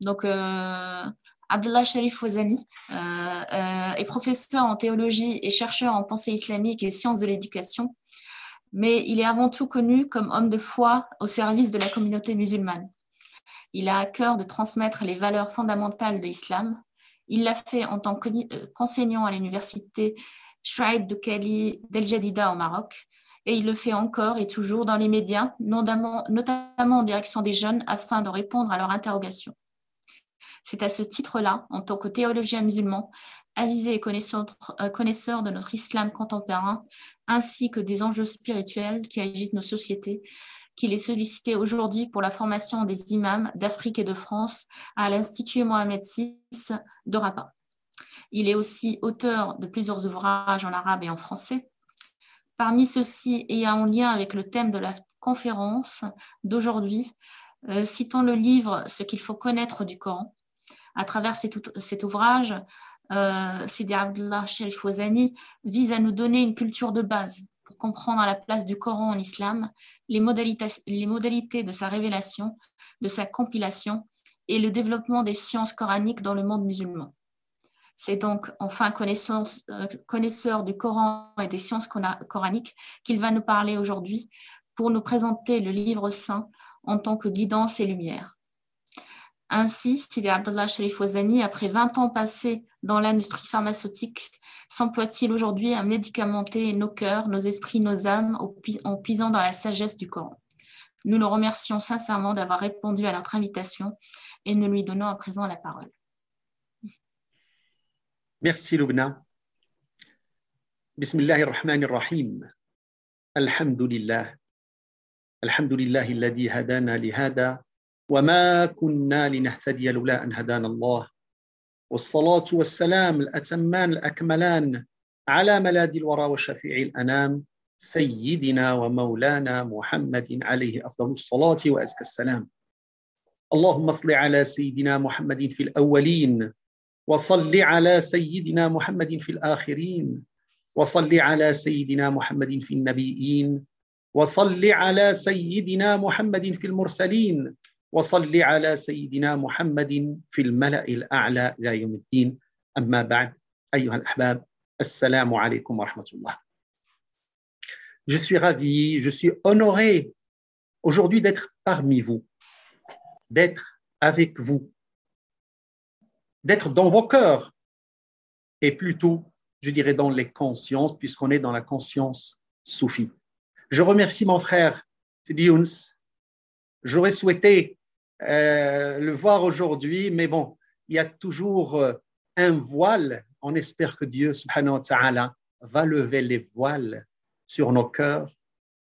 Donc, euh, Abdullah Sharif Wazani est professeur en théologie et chercheur en pensée islamique et sciences de l'éducation, mais il est avant tout connu comme homme de foi au service de la communauté musulmane. Il a à cœur de transmettre les valeurs fondamentales de l'islam. Il l'a fait en tant qu'enseignant à l'université Shuaib de Kali d'El Jadida au Maroc. Et il le fait encore et toujours dans les médias, notamment en direction des jeunes, afin de répondre à leurs interrogations. C'est à ce titre-là, en tant que théologien musulman, avisé et euh, connaisseur, de notre islam contemporain, ainsi que des enjeux spirituels qui agitent nos sociétés, qu'il est sollicité aujourd'hui pour la formation des imams d'Afrique et de France à l'Institut Mohamed VI de Rabat. Il est aussi auteur de plusieurs ouvrages en arabe et en français. Parmi ceux-ci, et en lien avec le thème de la conférence d'aujourd'hui, euh, citons le livre Ce qu'il faut connaître du Coran. À travers cet, ouvrage, euh, Sidi Abdullah Wazani vise à nous donner une culture de base pour comprendre la place du Coran en islam, les modalités, les modalités de sa révélation, de sa compilation et le développement des sciences coraniques dans le monde musulman. C'est donc enfin euh, connaisseur du Coran et des sciences coraniques qu'il va nous parler aujourd'hui pour nous présenter le livre saint en tant que guidance et lumière. Ainsi, Sidi Abdullah Sharif Wazani, après 20 ans passés dans l'industrie pharmaceutique, s'emploie-t-il aujourd'hui à médicamenter nos cœurs, nos esprits, nos âmes en puisant dans la sagesse du Coran. Nous le remercions sincèrement d'avoir répondu à notre invitation et nous lui donnons à présent la parole. Merci Lubna. Bismillah ar-Rahman ar-Rahim. Alhamdulillah. Alhamdulillah الذي هدانا لهذا وما كنا لنهتدي لولا أن هدانا الله. والصلاة والسلام الأتمان الأكملان على ملاذ الورى وشفيع الأنام سيدنا ومولانا محمد عليه أفضل الصلاة وأزكى السلام. اللهم صل على سيدنا محمد في الأولين وصل على سيدنا محمد في الآخرين وصل على سيدنا محمد في النبيين وصل على سيدنا محمد في المرسلين وصل على سيدنا محمد في الملأ الأعلى إلى يوم الدين أما بعد أيها الأحباب السلام عليكم ورحمة الله Je suis ravi, je suis honoré aujourd'hui d'être parmi vous, d'être avec vous, d'être dans vos cœurs et plutôt, je dirais, dans les consciences, puisqu'on est dans la conscience soufie. Je remercie mon frère Sidi J'aurais souhaité euh, le voir aujourd'hui, mais bon, il y a toujours euh, un voile. On espère que Dieu, va lever les voiles sur nos cœurs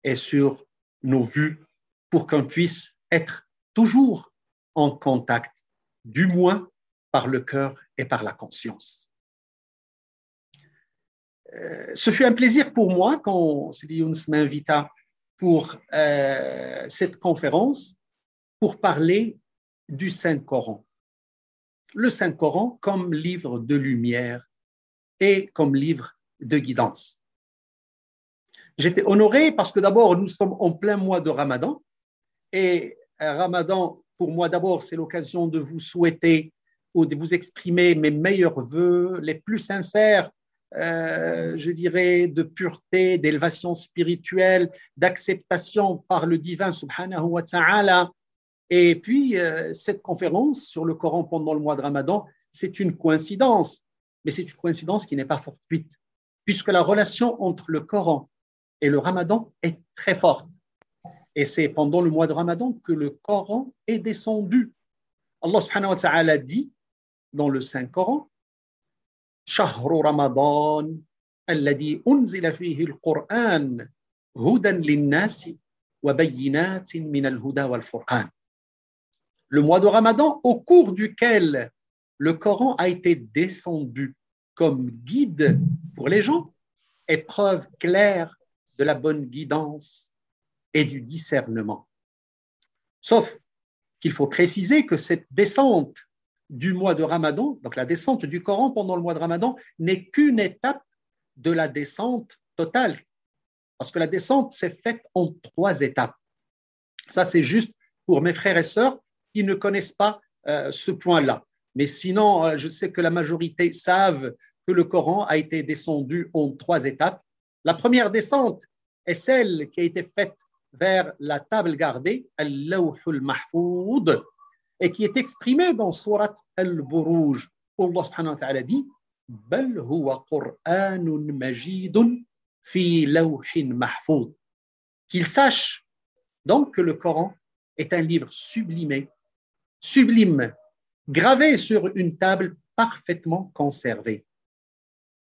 et sur nos vues pour qu'on puisse être toujours en contact, du moins par le cœur et par la conscience. Euh, ce fut un plaisir pour moi quand Sidi Younes m'invita pour cette conférence pour parler du Saint-Coran. Le Saint-Coran comme livre de lumière et comme livre de guidance. J'étais honoré parce que d'abord, nous sommes en plein mois de Ramadan et Ramadan, pour moi d'abord, c'est l'occasion de vous souhaiter ou de vous exprimer mes meilleurs voeux, les plus sincères, euh, je dirais, de pureté, d'élévation spirituelle, d'acceptation par le divin subhanahu wa ta'ala. Et puis, euh, cette conférence sur le Coran pendant le mois de Ramadan, c'est une coïncidence, mais c'est une coïncidence qui n'est pas fortuite, puisque la relation entre le Coran et le Ramadan est très forte. Et c'est pendant le mois de Ramadan que le Coran est descendu. Allah subhanahu wa ta'ala dit dans le Saint-Coran شهر رمضان الذي أنزل فيه القرآن هدى للناس وبينات من الهدى والفرقان le mois de Ramadan au cours duquel le Coran a été descendu comme guide pour les gens est preuve claire de la bonne guidance et du discernement. Sauf qu'il faut préciser que cette descente du mois de Ramadan, donc la descente du Coran pendant le mois de Ramadan, n'est qu'une étape de la descente totale. Parce que la descente s'est faite en trois étapes. Ça, c'est juste pour mes frères et sœurs qui ne connaissent pas euh, ce point-là. Mais sinon, euh, je sais que la majorité savent que le Coran a été descendu en trois étapes. La première descente est celle qui a été faite vers la table gardée, Al-Lawhul Mahfoud, et qui est exprimée dans Surat Al-Buruj. Allah subhanahu wa ta'ala dit بل هو قرآن مجيد في لوح محفوظ qu'il sache donc que le Coran est un livre sublimé, sublime, gravé sur une table parfaitement conservée.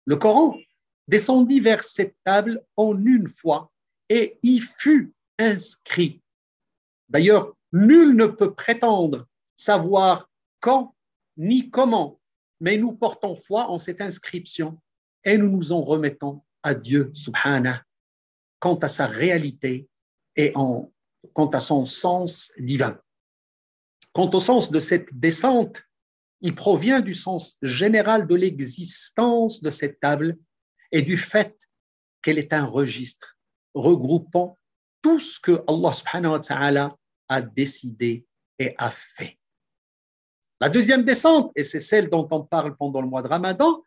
Le Coran descendit vers cette table en une fois et y fut inscrit. D'ailleurs, nul ne peut prétendre savoir quand ni comment, mais nous portons foi en cette inscription et nous nous en remettons à Dieu, subhanahu, quant à sa réalité et en, quant à son sens divin. Quant au sens de cette descente, il provient du sens général de l'existence de cette table et du fait qu'elle est un registre regroupant tout ce que Allah subhanahu wa ta'ala a décidé et a fait. La deuxième descente, et c'est celle dont on parle pendant le mois de Ramadan,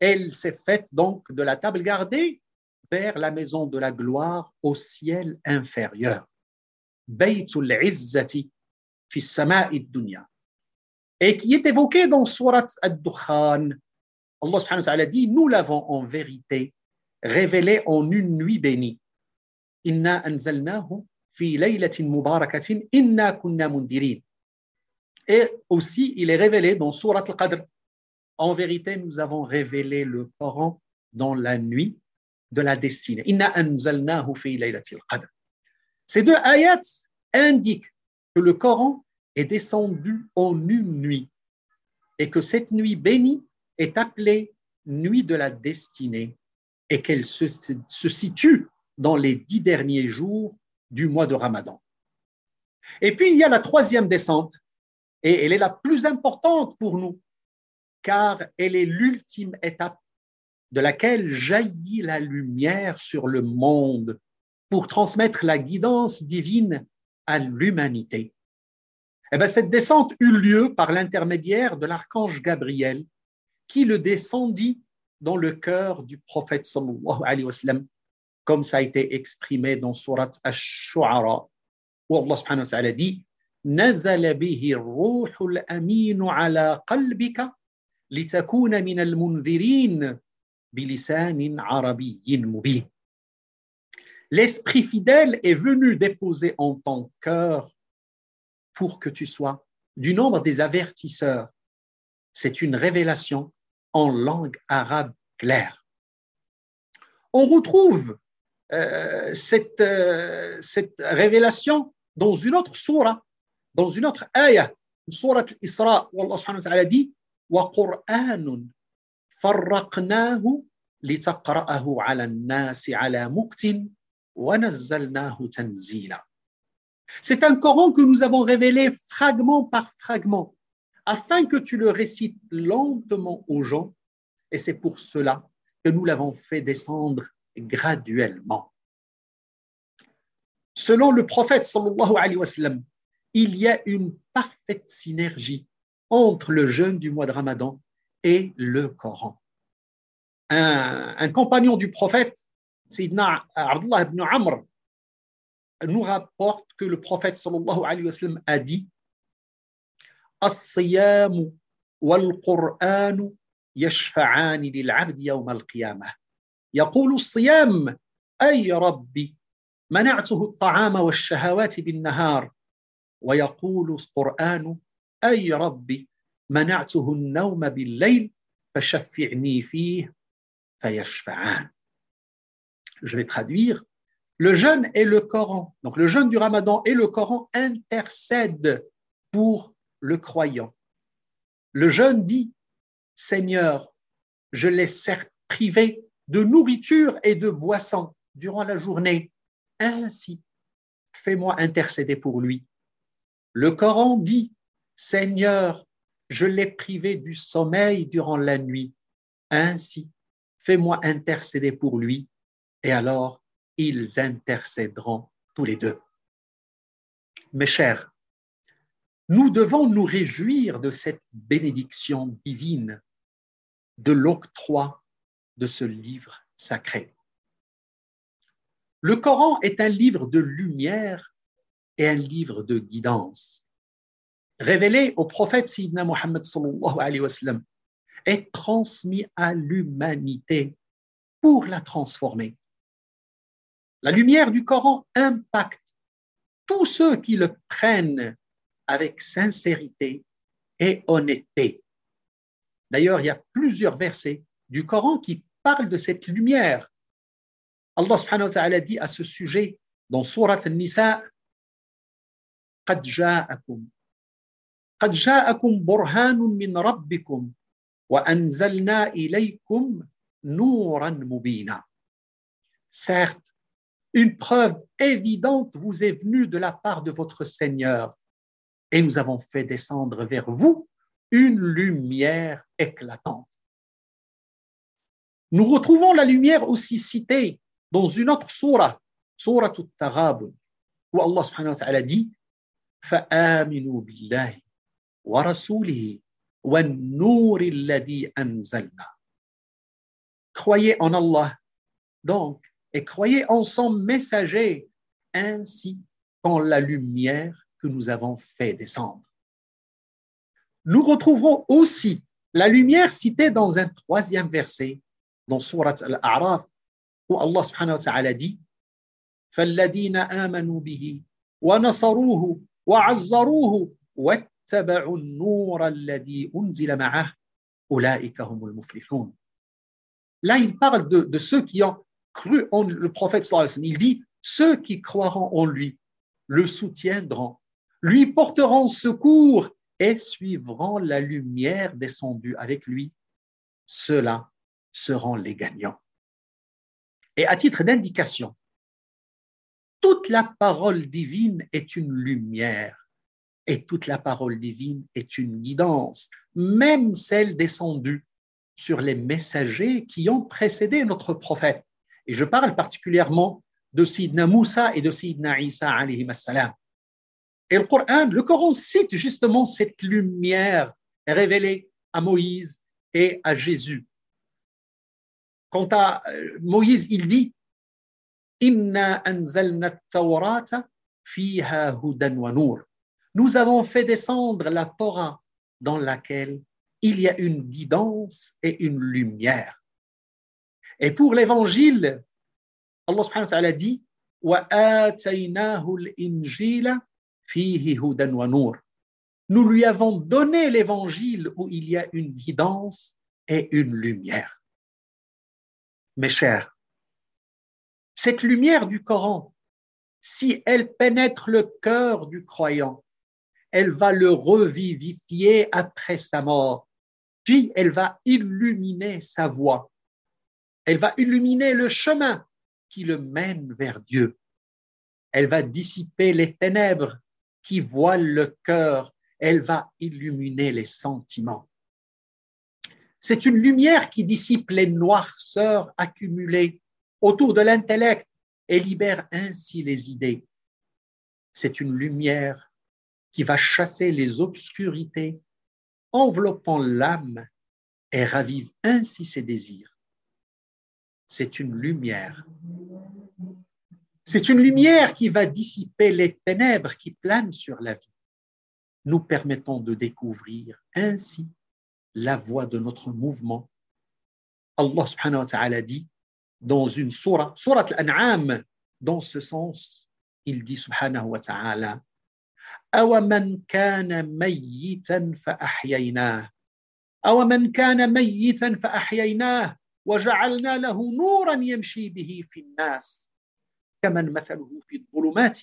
elle s'est faite donc de la table gardée vers la maison de la gloire au ciel inférieur. Baytul Izzati fi sama'i dunya. Et qui est évoqué dans Surat Ad-Dukhan. Allah subhanahu wa ta'ala dit Nous l'avons en vérité révélé en une nuit bénie. Inna anzalnahu fi laylatin mubarakatin inna kunna mundirin. Et aussi, il est révélé dans Surat Al-Qadr. En vérité, nous avons révélé le Coran dans la nuit de la destinée. Inna anzalnahu fi laylatil qadr. Ces deux ayats indiquent que le Coran est descendu en une nuit et que cette nuit bénie est appelée nuit de la destinée et qu'elle se, se situe dans les dix derniers jours du mois de Ramadan. Et puis il y a la troisième descente et elle est la plus importante pour nous car elle est l'ultime étape de laquelle jaillit la lumière sur le monde pour transmettre la guidance divine à l'humanité. Eh bien, cette descente eut lieu par l'intermédiaire de l'archange Gabriel, qui le descendit dans le cœur du prophète sallallahu alayhi wa sallam, comme ça a été exprimé dans Surat Ash-Shu'ara, où Allah subhanahu wa ta'ala dit نزل به الروح الأمين على قلبك لتكون من المنذرين L'Esprit fidèle est venu déposer en ton cœur pour que tu sois du nombre des avertisseurs. C'est une révélation en langue arabe claire. On retrouve euh, cette, euh, cette révélation dans une autre surah, dans une autre ayah, surah Isra, où Allah subhanahu wa ta'ala dit وَقُرْآنٌ فرقناه لتقرأه على الناس على مكت ونزلناه تنزيلا c'est un Coran que nous avons révélé fragment par fragment afin que tu le récites lentement aux gens et c'est pour cela que nous l'avons fait descendre graduellement. Selon le prophète il y a une parfaite synergie entre le jeûne du mois de Ramadan et le Coran. Un compagnon du prophète, Sayyidina Abdullah ibn Amr, nous rapporte que le prophète sallallahu alayhi wa sallam a dit الصيام والقرآن يشفعان للعبد يوم القيامة. يقول الصيام أي ربي منعته الطعام والشهوات بالنهار. ويقول القرآن أي ربي منعته النوم بالليل فشفعني فيه فيشفعان. Je vais traduire. Le jeûne et le Coran, donc le jeûne du Ramadan et le Coran intercèdent pour le croyant. Le jeûne dit Seigneur, je l'ai privé de nourriture et de boisson durant la journée. Ainsi, fais-moi intercéder pour lui. Le Coran dit Seigneur, je l'ai privé du sommeil durant la nuit. Ainsi, fais-moi intercéder pour lui, et alors ils intercéderont tous les deux. Mes chers, nous devons nous réjouir de cette bénédiction divine, de l'octroi de ce livre sacré. Le Coran est un livre de lumière et un livre de guidance. Révélé au prophète Sidna Muhammad sallallahu alayhi wa sallam, est transmis à l'humanité pour la transformer. La lumière du Coran impacte tous ceux qui le prennent avec sincérité et honnêteté. D'ailleurs, il y a plusieurs versets du Coran qui parlent de cette lumière. Allah subhanahu wa ta'ala dit à ce sujet dans Surat An-Nisa قد جاءكم قد جاءكم برهان من ربكم وأنزلنا إليكم نورا مبينا Certes, une preuve évidente vous est venue de la part de votre Seigneur et nous avons fait descendre vers vous une lumière éclatante. Nous retrouvons la lumière aussi citée dans une autre surah, surah Al-Tarab, où Allah subhanahu wa ta'ala dit فآمنوا بالله ورسوله والنور الذي أنزلنا Croyez en Allah, donc, et croyez en son messager, ainsi qu'en la lumière que nous avons fait descendre. Nous retrouverons aussi la lumière citée dans un troisième verset, dans Surat Al-A'raf, où Allah subhanahu wa ta'ala dit فالذين آمنوا به ونصروه وعزروه واتبعوا النور الذي أنزل معه أولئك هم المفلحون Là, il parle de, de ceux qui ont le prophète. Il dit ceux qui croiront en lui le soutiendront, lui porteront secours et suivront la lumière descendue avec lui. Ceux-là seront les gagnants. Et à titre d'indication, toute la parole divine est une lumière et toute la parole divine est une guidance, même celle descendue sur les messagers qui ont précédé notre prophète. Et je parle particulièrement de Sidna Moussa et de Sidna Isa alayhi salam. Et le Coran, cite justement cette lumière révélée à Moïse et à Jésus. Quant à euh, Moïse, il dit Inna anzalna fiha hudan. Nous avons fait descendre la Torah dans laquelle il y a une guidance et une lumière. Et pour l'évangile, Allah subhanahu wa ta'ala dit. Nous lui avons donné l'évangile où il y a une guidance et une lumière. Mes chers, cette lumière du Coran, si elle pénètre le cœur du croyant, elle va le revivifier après sa mort, puis elle va illuminer sa voie, elle va illuminer le chemin qui le mène vers Dieu, elle va dissiper les ténèbres qui voilent le cœur, elle va illuminer les sentiments. C'est une lumière qui dissipe les noirceurs accumulées autour de l'intellect et libère ainsi les idées. C'est une lumière qui va chasser les obscurités, enveloppant l'âme et ravive ainsi ses désirs C'est une lumière. C'est une lumière qui va dissiper les ténèbres qui planent sur la vie, nous permettant de découvrir ainsi la voie de notre mouvement. Allah subhanahu wa ta'ala dit dans une surah, surah Al-An'am, dans ce sens, il dit subhanahu wa ta'ala أَوَمَنْ كَانَ مَيِّتًا فَأَحْيَيْنَاهُ أَوَمَنْ كَانَ مَيِّتًا فَأَحْيَيْنَاهُ وَجَعَلْنَا لَهُ نُورًا يَمْشِي بِهِ فِي النَّاسِ كمن مثله في الظلمات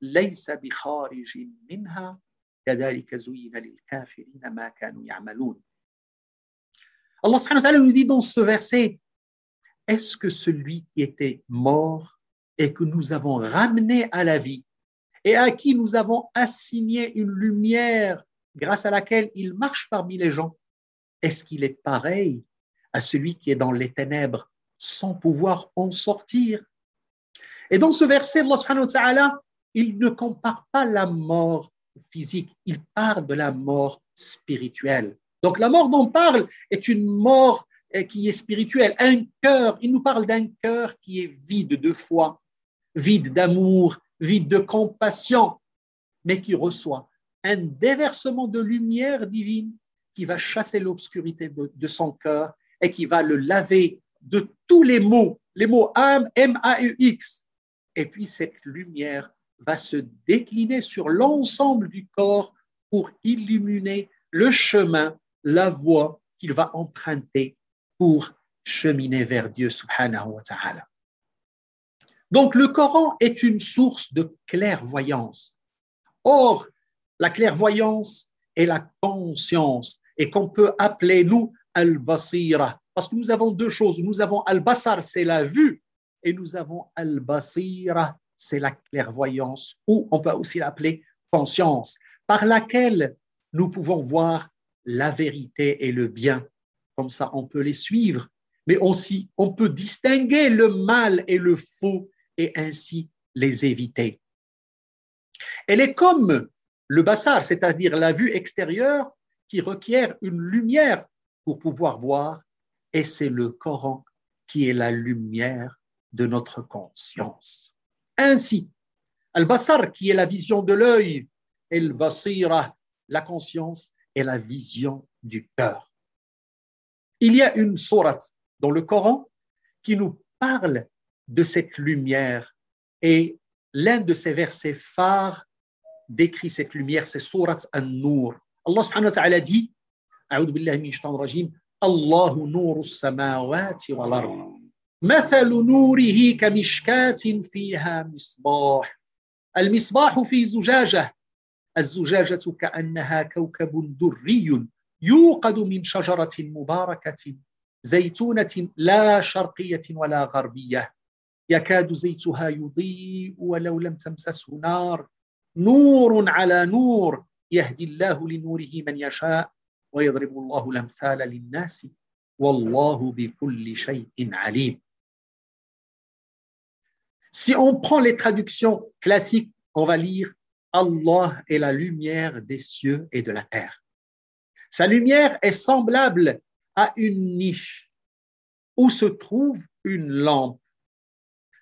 ليس بخارج منها كذلك زين للكافرين ما كانوا يعملون Allah subhanahu wa ta'ala nous dit dans ce verset est-ce que celui qui était mort et que nous avons ramené à la vie et à qui nous avons assigné une lumière grâce à laquelle il marche parmi les gens, est-ce qu'il est pareil à celui qui est dans les ténèbres sans pouvoir en sortir Et dans ce verset, Allah subhanahu wa ta'ala, il ne compare pas la mort physique, il parle de la mort spirituelle. Donc la mort dont on parle est une mort euh, qui est spirituelle, un cœur, il nous parle d'un cœur qui est vide de foi, vide d'amour, vide de compassion, mais qui reçoit un déversement de lumière divine qui va chasser l'obscurité de, son cœur et qui va le laver de tous les mots, les mots âme, M-A-U-X. Et puis cette lumière va se décliner sur l'ensemble du corps pour illuminer le chemin, la voie qu'il va emprunter pour cheminer vers Dieu subhanahu wa ta'ala. Donc le Coran est une source de clairvoyance. Or, la clairvoyance est la conscience et qu'on peut appeler, nous, al-basira. Parce que nous avons deux choses. Nous avons al-basar, c'est la vue, et nous avons al-basira, c'est la clairvoyance, ou on peut aussi l'appeler conscience, par laquelle nous pouvons voir la vérité et le bien. Comme ça, on peut les suivre, mais aussi on peut distinguer le mal et le faux et ainsi les éviter. Elle est comme le bassar, c'est-à-dire la vue extérieure qui requiert une lumière pour pouvoir voir, et c'est le Coran qui est la lumière de notre conscience. Ainsi, al-basar qui est la vision de l'œil, et le basira, la conscience est la vision du cœur. Il y a une sourate dans le Coran qui nous parle de cette lumière et l'un de ces versets phares décrit cette lumière, c'est Surat An-Nur. Allah dit, أعوذ بالله من الشيطان الرجيم. الله نور السماوات والأرض. مثل نوره كمشكاة فيها مصباح. المصباح في زجاجة. الزجاجة كأنها كوكب دري يوقد من شجرة مباركة زيتونة لا شرقية ولا غربية. يكاد زيتها يضيء ولو لم تمسسه نار. نور على نور. يهدي الله لنوره من يشاء. ويضرب الله الامثال للناس والله بكل شيء عليم Si on prend les traductions classiques, on va lire Allah est la lumière des cieux et de la terre. Sa lumière est semblable à une niche où se trouve une lampe.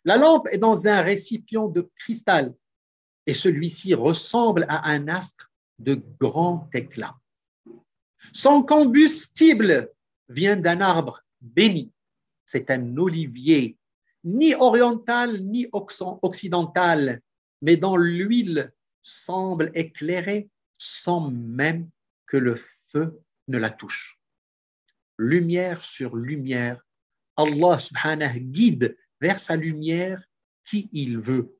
La lampe est dans un récipient de cristal et celui-ci ressemble à un astre de grand éclat. Son combustible vient d'un arbre béni. C'est un olivier, ni oriental ni occidental, mais dont l'huile semble éclairer sans même que le feu ne la touche. Lumière sur lumière, Allah guide vers sa lumière qui il veut.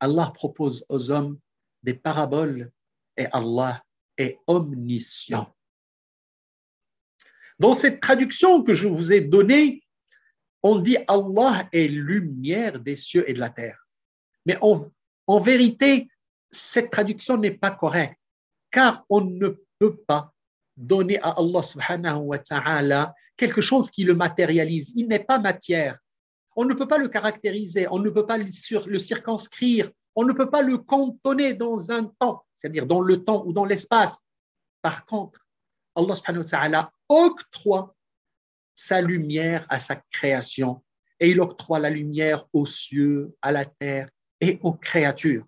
Allah propose aux hommes des paraboles et Allah est omniscient. Dans cette traduction que je vous ai donnée, on dit Allah est lumière des cieux et de la terre. Mais en, vérité, cette traduction n'est pas correcte, car on ne peut pas donner à Allah subhanahu wa ta'ala quelque chose qui le matérialise. Il n'est pas matière. On ne peut pas le caractériser, on ne peut pas le, circonscrire, on ne peut pas le cantonner dans un temps, c'est-à-dire dans le temps ou dans l'espace. Par contre, Allah subhanahu wa octroie sa lumière à sa création et il octroie la lumière aux cieux, à la terre et aux créatures.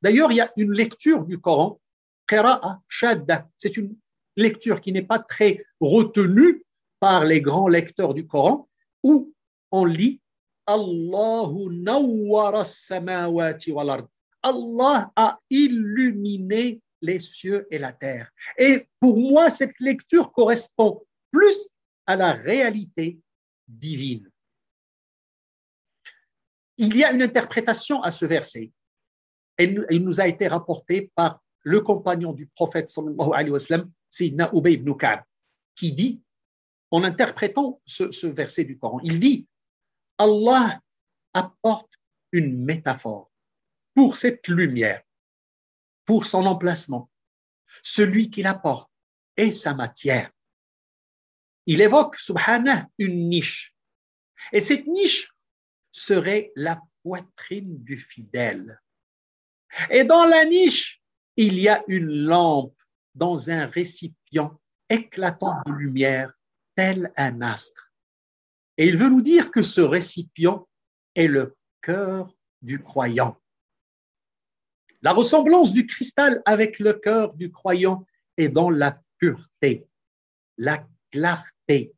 D'ailleurs, il y a une lecture du Coran, Qira'a Shadda. C'est une lecture qui n'est pas très retenue par les grands lecteurs du Coran, où on lit Allah a illuminé les cieux et la terre. Et pour moi, cette lecture correspond plus à la réalité divine. Il y a une interprétation à ce verset. Il nous a été rapporté par le compagnon du prophète sallallahu alayhi wa sallam, Ubay ibn Ka'b, qui dit, en interprétant ce, ce verset du Coran, il dit Allah apporte une métaphore pour cette lumière, pour son emplacement. Celui qui l'apporte est sa matière. Il évoque, subhanah, une niche. Et cette niche serait la poitrine du fidèle. Et dans la niche, il y a une lampe dans un récipient éclatant de lumière, tel un astre. Et il veut nous dire que ce récipient est le cœur du croyant. La ressemblance du cristal avec le cœur du croyant est dans la pureté, la clarté,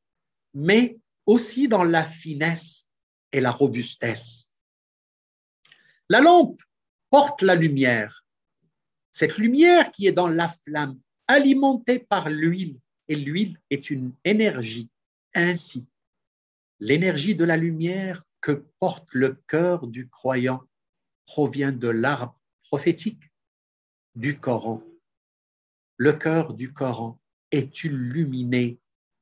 mais aussi dans la finesse et la robustesse. La lampe porte la lumière. Cette lumière qui est dans la flamme, alimentée par l'huile, et l'huile est une énergie. Ainsi, l'énergie de la lumière que porte le cœur du croyant provient de l'arbre prophétique du Coran. Le cœur du Coran est illuminé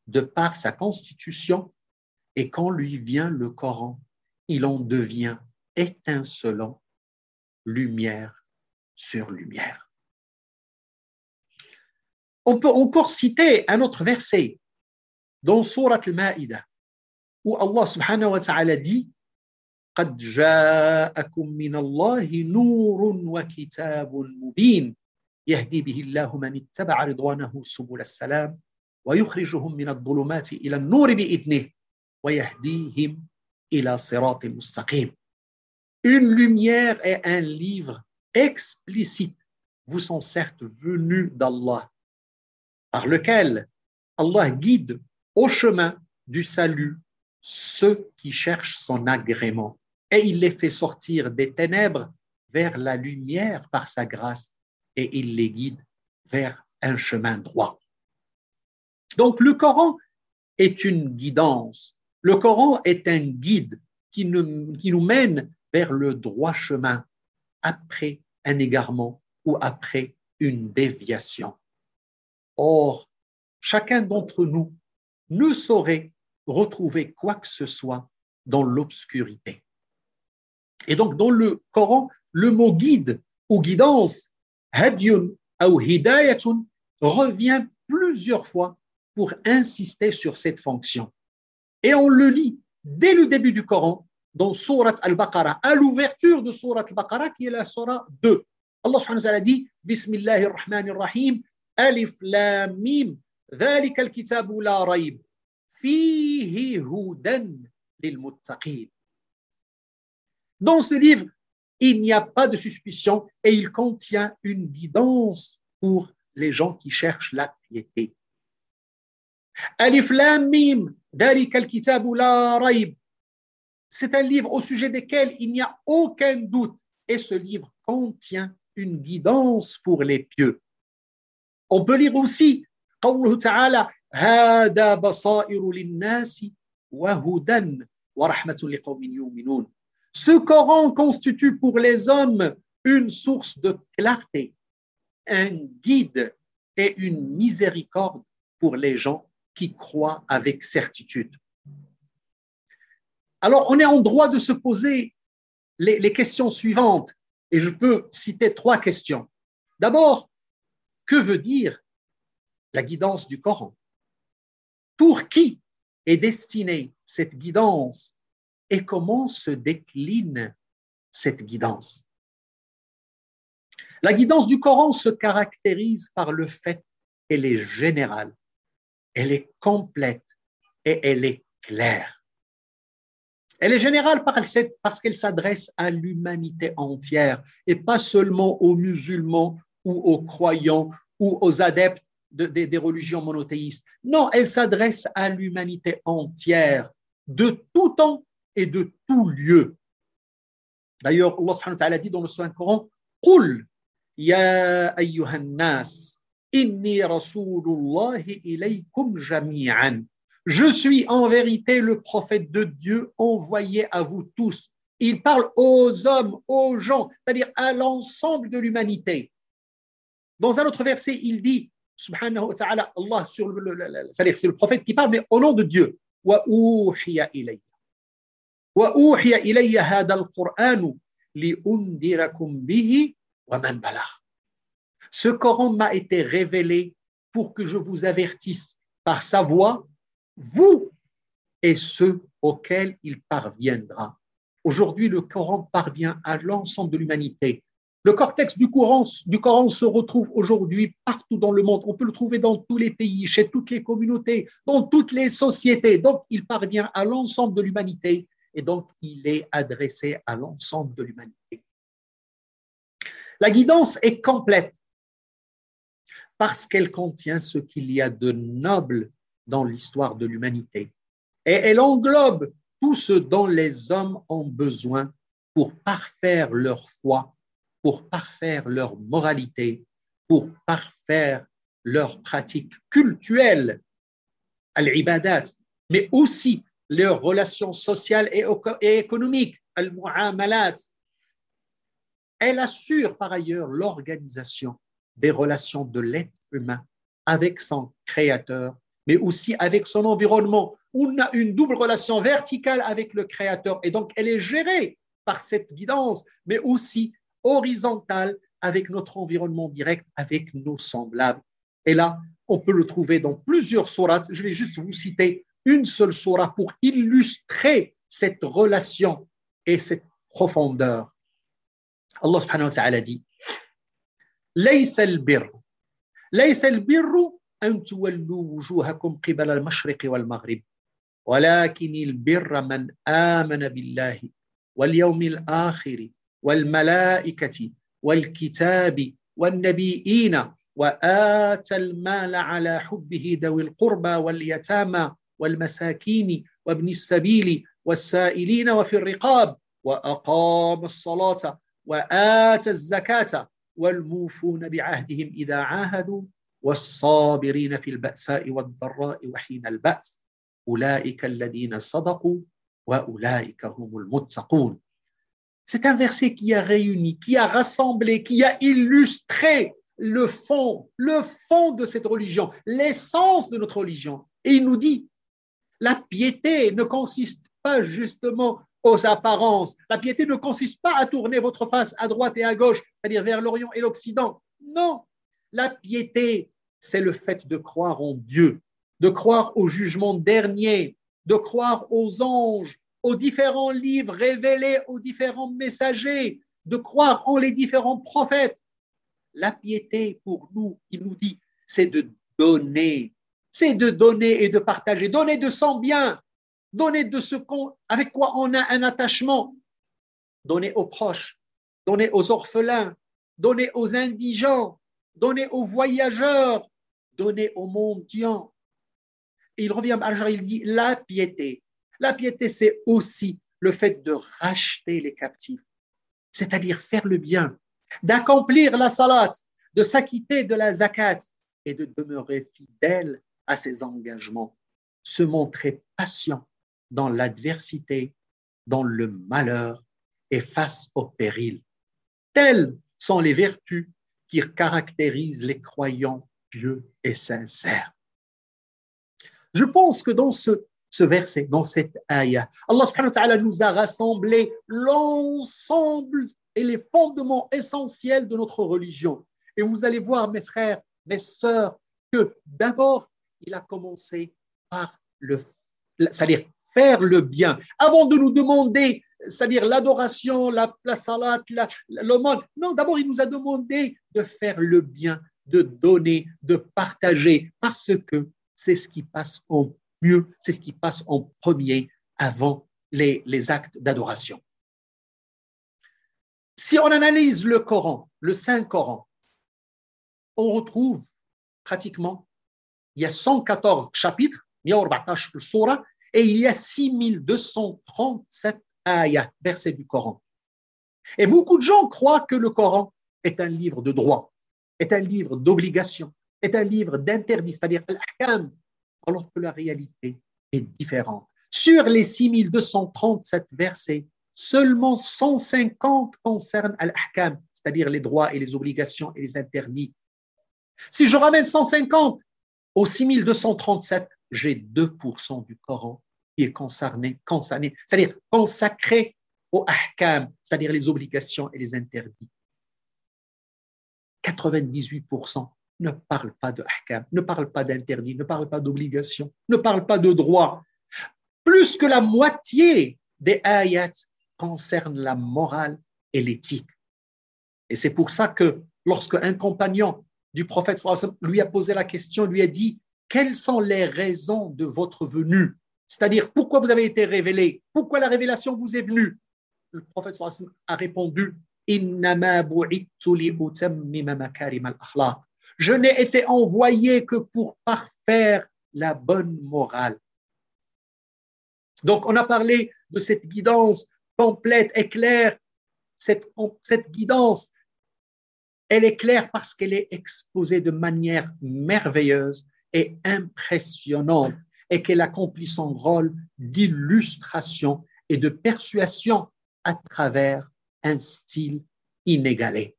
de par sa constitution et quand lui vient le Coran, il en devient étincelant, lumière sur lumière. On peut encore citer un autre verset dans Surat al-Ma'idah où Allah subhanahu wa ta'ala dit قد جاءكم من الله نور وكتاب مبين يهدي به الله من اتبع رضوانه سبل السلام ويخرجهم من الظلمات الى النور باذنه ويهديهم الى صراط مستقيم Une lumière et un livre explicite vous sont certes venus d'Allah, par lequel Allah guide au chemin du salut ceux qui cherchent son agrément et il les fait sortir des ténèbres vers la lumière par sa grâce et il les guide vers un chemin droit. Donc le Coran est une guidance. Le Coran est un guide qui nous, mène vers le droit chemin après un égarement ou après une déviation. Or, chacun d'entre nous ne saurait retrouver quoi que ce soit dans l'obscurité. Et donc, dans le Coran, le mot guide ou guidance, hadyun ou hidayatun, revient plusieurs fois pour insister sur cette fonction. Et on le lit dès le début du Coran, dans Surat al-Baqarah, à l'ouverture de Surat al-Baqarah, qui est la Surah 2. Allah subhanahu wa ta'ala dit Bismillahir Rahmanir Rahim, Alif Lam Mim, ذلك الكتاب لا ريب فيه هدى للمتقين dans ce livre, il n'y a pas de suspicion et il contient une guidance pour les gens qui cherchent la piété. Alif Lam Mim, c'est un livre au sujet desquels il n'y a aucun doute et ce livre contient une guidance pour les pieux. On peut lire aussi قوله تعالى هذا بصائر للناس وهدى ورحمة لقوم يؤمنون ce Coran constitue pour les hommes une source de clarté, un guide et une miséricorde pour les gens qui croient avec certitude. Alors, on est en droit de se poser les, questions suivantes, et je peux citer trois questions. D'abord, que veut dire la guidance du Coran? Pour qui est destinée cette guidance et comment se décline cette guidance? La guidance du Coran se caractérise par le fait qu'elle est générale, elle est complète et elle est claire. Elle est générale parce qu'elle s'adresse à l'humanité entière et pas seulement aux musulmans ou aux croyants ou aux adeptes des religions monothéistes. Non, elle s'adresse à l'humanité entière de tout temps et de tout lieu. D'ailleurs, Allah subhanahu dit dans le Saint-Coran Qul ya ayyuhan nas inni ilaykum jami'an. Je suis en vérité le prophète de Dieu envoyé à vous tous. Il parle aux hommes, aux gens, c'est-à-dire à, l'ensemble de l'humanité. Dans un autre verset, il dit, subhanahu wa ta'ala, Allah, sur le, c'est-à-dire c'est le prophète qui parle, mais au nom de Dieu. Wa ilayk. Ce Coran m'a été révélé pour que je vous avertisse par sa voix, vous et ceux auxquels il parviendra. Aujourd'hui, le Coran parvient à l'ensemble de l'humanité. Le cortex du Coran, du Coran se retrouve aujourd'hui partout dans le monde. On peut le trouver dans tous les pays, chez toutes les communautés, dans toutes les sociétés. Donc, il parvient à l'ensemble de l'humanité et donc il est adressé à l'ensemble de l'humanité. La guidance est complète parce qu'elle contient ce qu'il y a de noble dans l'histoire de l'humanité. Et elle englobe tout ce dont les hommes ont besoin pour parfaire leur foi pour parfaire leur moralité, pour parfaire leurs pratiques cultuelles, al-ibadat, mais aussi leurs relations sociales et, économiques, al-mu'amalat. Elle assure par ailleurs l'organisation des relations de l'être humain avec son créateur, mais aussi avec son environnement. On a une double relation verticale avec le créateur et donc elle est gérée par cette guidance, mais aussi horizontale avec notre environnement direct, avec nos semblables. Et là, on peut le trouver dans plusieurs sourates. Je vais juste vous citer une seule sourate pour illustrer cette relation et cette profondeur. Allah subhanahu wa ta'ala dit ليس البر ليس البر أن تولوا وجوهكم قبل المشرق والمغرب ولكن البر من آمن بالله واليوم الآخر والملائكة والكتاب والنبيين وآتى المال على حبه ذوي القربى واليتامى والمساكين وابن السبيل والسائلين وفي الرقاب وأقام الصلاة وآتى الزكاة والموفون بعهدهم إذا عاهدوا والصابرين في البأساء والضراء وحين البأس أولئك الذين صدقوا وأولئك هم المتقون C'est un verset qui a réuni, qui a rassemblé, qui a illustré le fond, le fond de cette religion, l'essence de notre religion. Et il nous dit, la piété ne consiste pas justement aux apparences. La piété ne consiste pas à tourner votre face à droite et à gauche, c'est-à-dire vers l'Orient et l'Occident. Non, la piété, c'est le fait de croire en Dieu, de croire au jugement dernier, de croire aux anges, aux différents livres révélés aux différents messagers, de croire en les différents prophètes. La piété, pour nous, il nous dit, c'est de donner, c'est de donner et de partager, donner de son bien, donner de ce qu'on, avec quoi on a un attachement, donner aux proches, donner aux orphelins, donner aux indigents, donner aux voyageurs, donner aux mendiants. il revient à il dit la piété. La piété, c'est aussi le fait de racheter les captifs, c'est-à-dire faire le bien, d'accomplir la salat, de s'acquitter de la zakat et de demeurer fidèle à ses engagements, se montrer patient dans l'adversité, dans le malheur et face au péril. Telles sont les vertus qui caractérisent les croyants pieux et sincères. Je pense que dans ce ce verset, dans cette ayah. Allah nous a rassemblé l'ensemble et les fondements essentiels de notre religion. Et vous allez voir, mes frères, mes sœurs, que d'abord, il a commencé par le, c'est-à-dire faire le bien. Avant de nous demander, c'est-à-dire l'adoration, la, la salat, l'aumône, non, d'abord, il nous a demandé de faire le bien, de donner, de partager, parce que c'est ce qui passe en mieux, c'est ce qui passe en premier avant les, les actes d'adoration. Si on analyse le Coran, le Saint-Coran, on retrouve pratiquement, il y a 114 chapitres, et il y a 6237 ayats, versets du Coran. Et beaucoup de gens croient que le Coran est un livre de droit, est un livre d'obligation, est un livre d'interdit, c'est-à-dire l'ahkam, alors que la réalité est différente. Sur les 6237 versets, seulement 150 concernent al-ahkam, c'est-à-dire les droits et les obligations et les interdits. Si je ramène 150 aux 6237, j'ai 2% du Coran qui est concerné, concerné c'est-à-dire consacré au ahkam, c'est-à-dire les obligations et les interdits. 98% ne parle pas de ahkam, ne parle pas d'interdit, ne parle pas d'obligation, ne parle pas de droit. Plus que la moitié des ayats concernent la morale et l'éthique. Et c'est pour ça que lorsque un compagnon du prophète lui a posé la question, lui a dit Quelles sont les raisons de votre venue? C'est-à-dire, pourquoi vous avez été révélé? Pourquoi la révélation vous est venue? Le prophète a répondu Je n'ai été envoyé que pour parfaire la bonne morale. Donc, on a parlé de cette guidance complète et claire. Cette, cette guidance, elle est claire parce qu'elle est exposée de manière merveilleuse et impressionnante et qu'elle accomplit son rôle d'illustration et de persuasion à travers un style inégalé.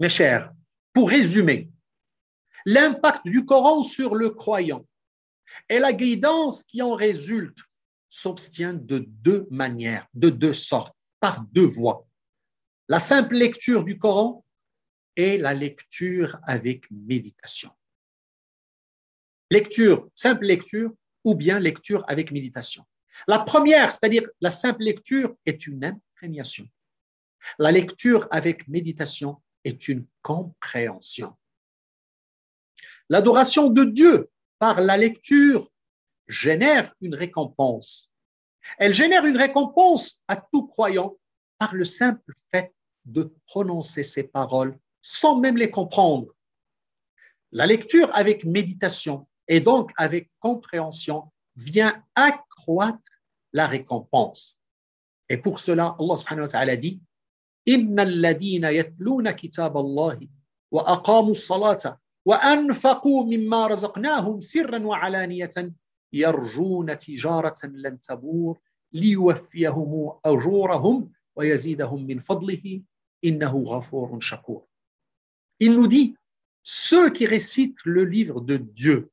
Mes chers, pour résumer, l'impact du Coran sur le croyant et la guidance qui en résulte s'obtient de deux manières, de deux sortes, par deux voies. La simple lecture du Coran et la lecture avec méditation. Lecture, simple lecture ou bien lecture avec méditation. La première, c'est-à-dire la simple lecture, est une imprégnation. La lecture avec méditation est une compréhension. L'adoration de Dieu par la lecture génère une récompense. Elle génère une récompense à tout croyant par le simple fait de prononcer ces paroles sans même les comprendre. La lecture avec méditation et donc avec compréhension vient accroître la récompense. Et pour cela, Allah subhanahu wa ta'ala dit إن الذين يتلون كتاب الله وأقاموا الصلاة وأنفقوا مما رزقناهم سرا وعلانية يرجون تجارة لن تبور ليوفيهم أجورهم ويزيدهم من فضله إنه غفور شكور il nous dit, ceux qui récitent le livre de Dieu,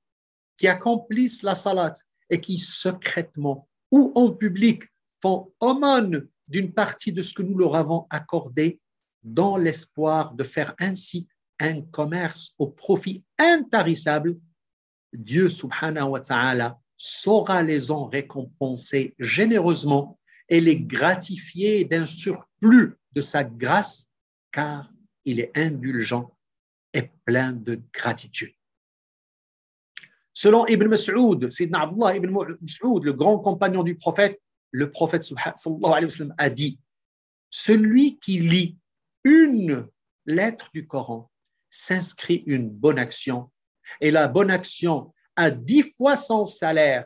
qui accomplissent la salat et qui secrètement ou en public font aumône d'une partie de ce que nous leur avons accordé dans l'espoir de faire ainsi un commerce au profit intarissable, Dieu subhanahu wa ta'ala saura les en récompenser généreusement et les gratifier d'un surplus de sa grâce, car il est indulgent et plein de gratitude. Selon Ibn Mas'ud, Sayyidina Abdullah Ibn Mas'ud, le grand compagnon du prophète, le prophète sallallahu alayhi wa a dit Celui qui lit une lettre du Coran s'inscrit une bonne action, et la bonne action a dix fois son salaire.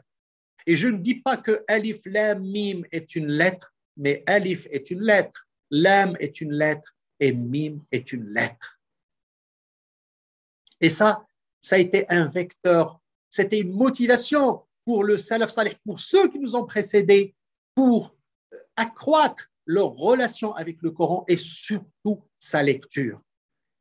Et je ne dis pas que Alif Lam Mim est une lettre, mais Alif est une lettre, Lam est une lettre et Mim est une lettre. Et ça, ça a été un vecteur, c'était une motivation pour le Salaf Salih, pour ceux qui nous ont précédés, pour accroître leur relation avec le Coran et surtout sa lecture.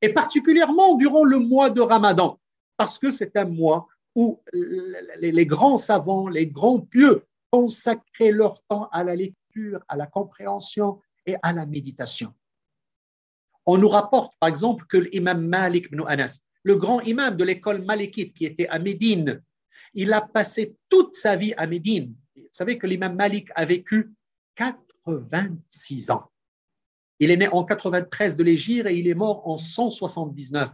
Et particulièrement durant le mois de Ramadan, parce que c'est un mois où les grands savants, les grands pieux consacraient leur temps à la lecture, à la compréhension et à la méditation. On nous rapporte par exemple que l'imam Malik ibn Anas, le grand imam de l'école malikite qui était à Médine, il a passé toute sa vie à Médine. Vous savez que l'imam Malik a vécu 86 ans. Il est né en 93 de l'Égypte et il est mort en 179.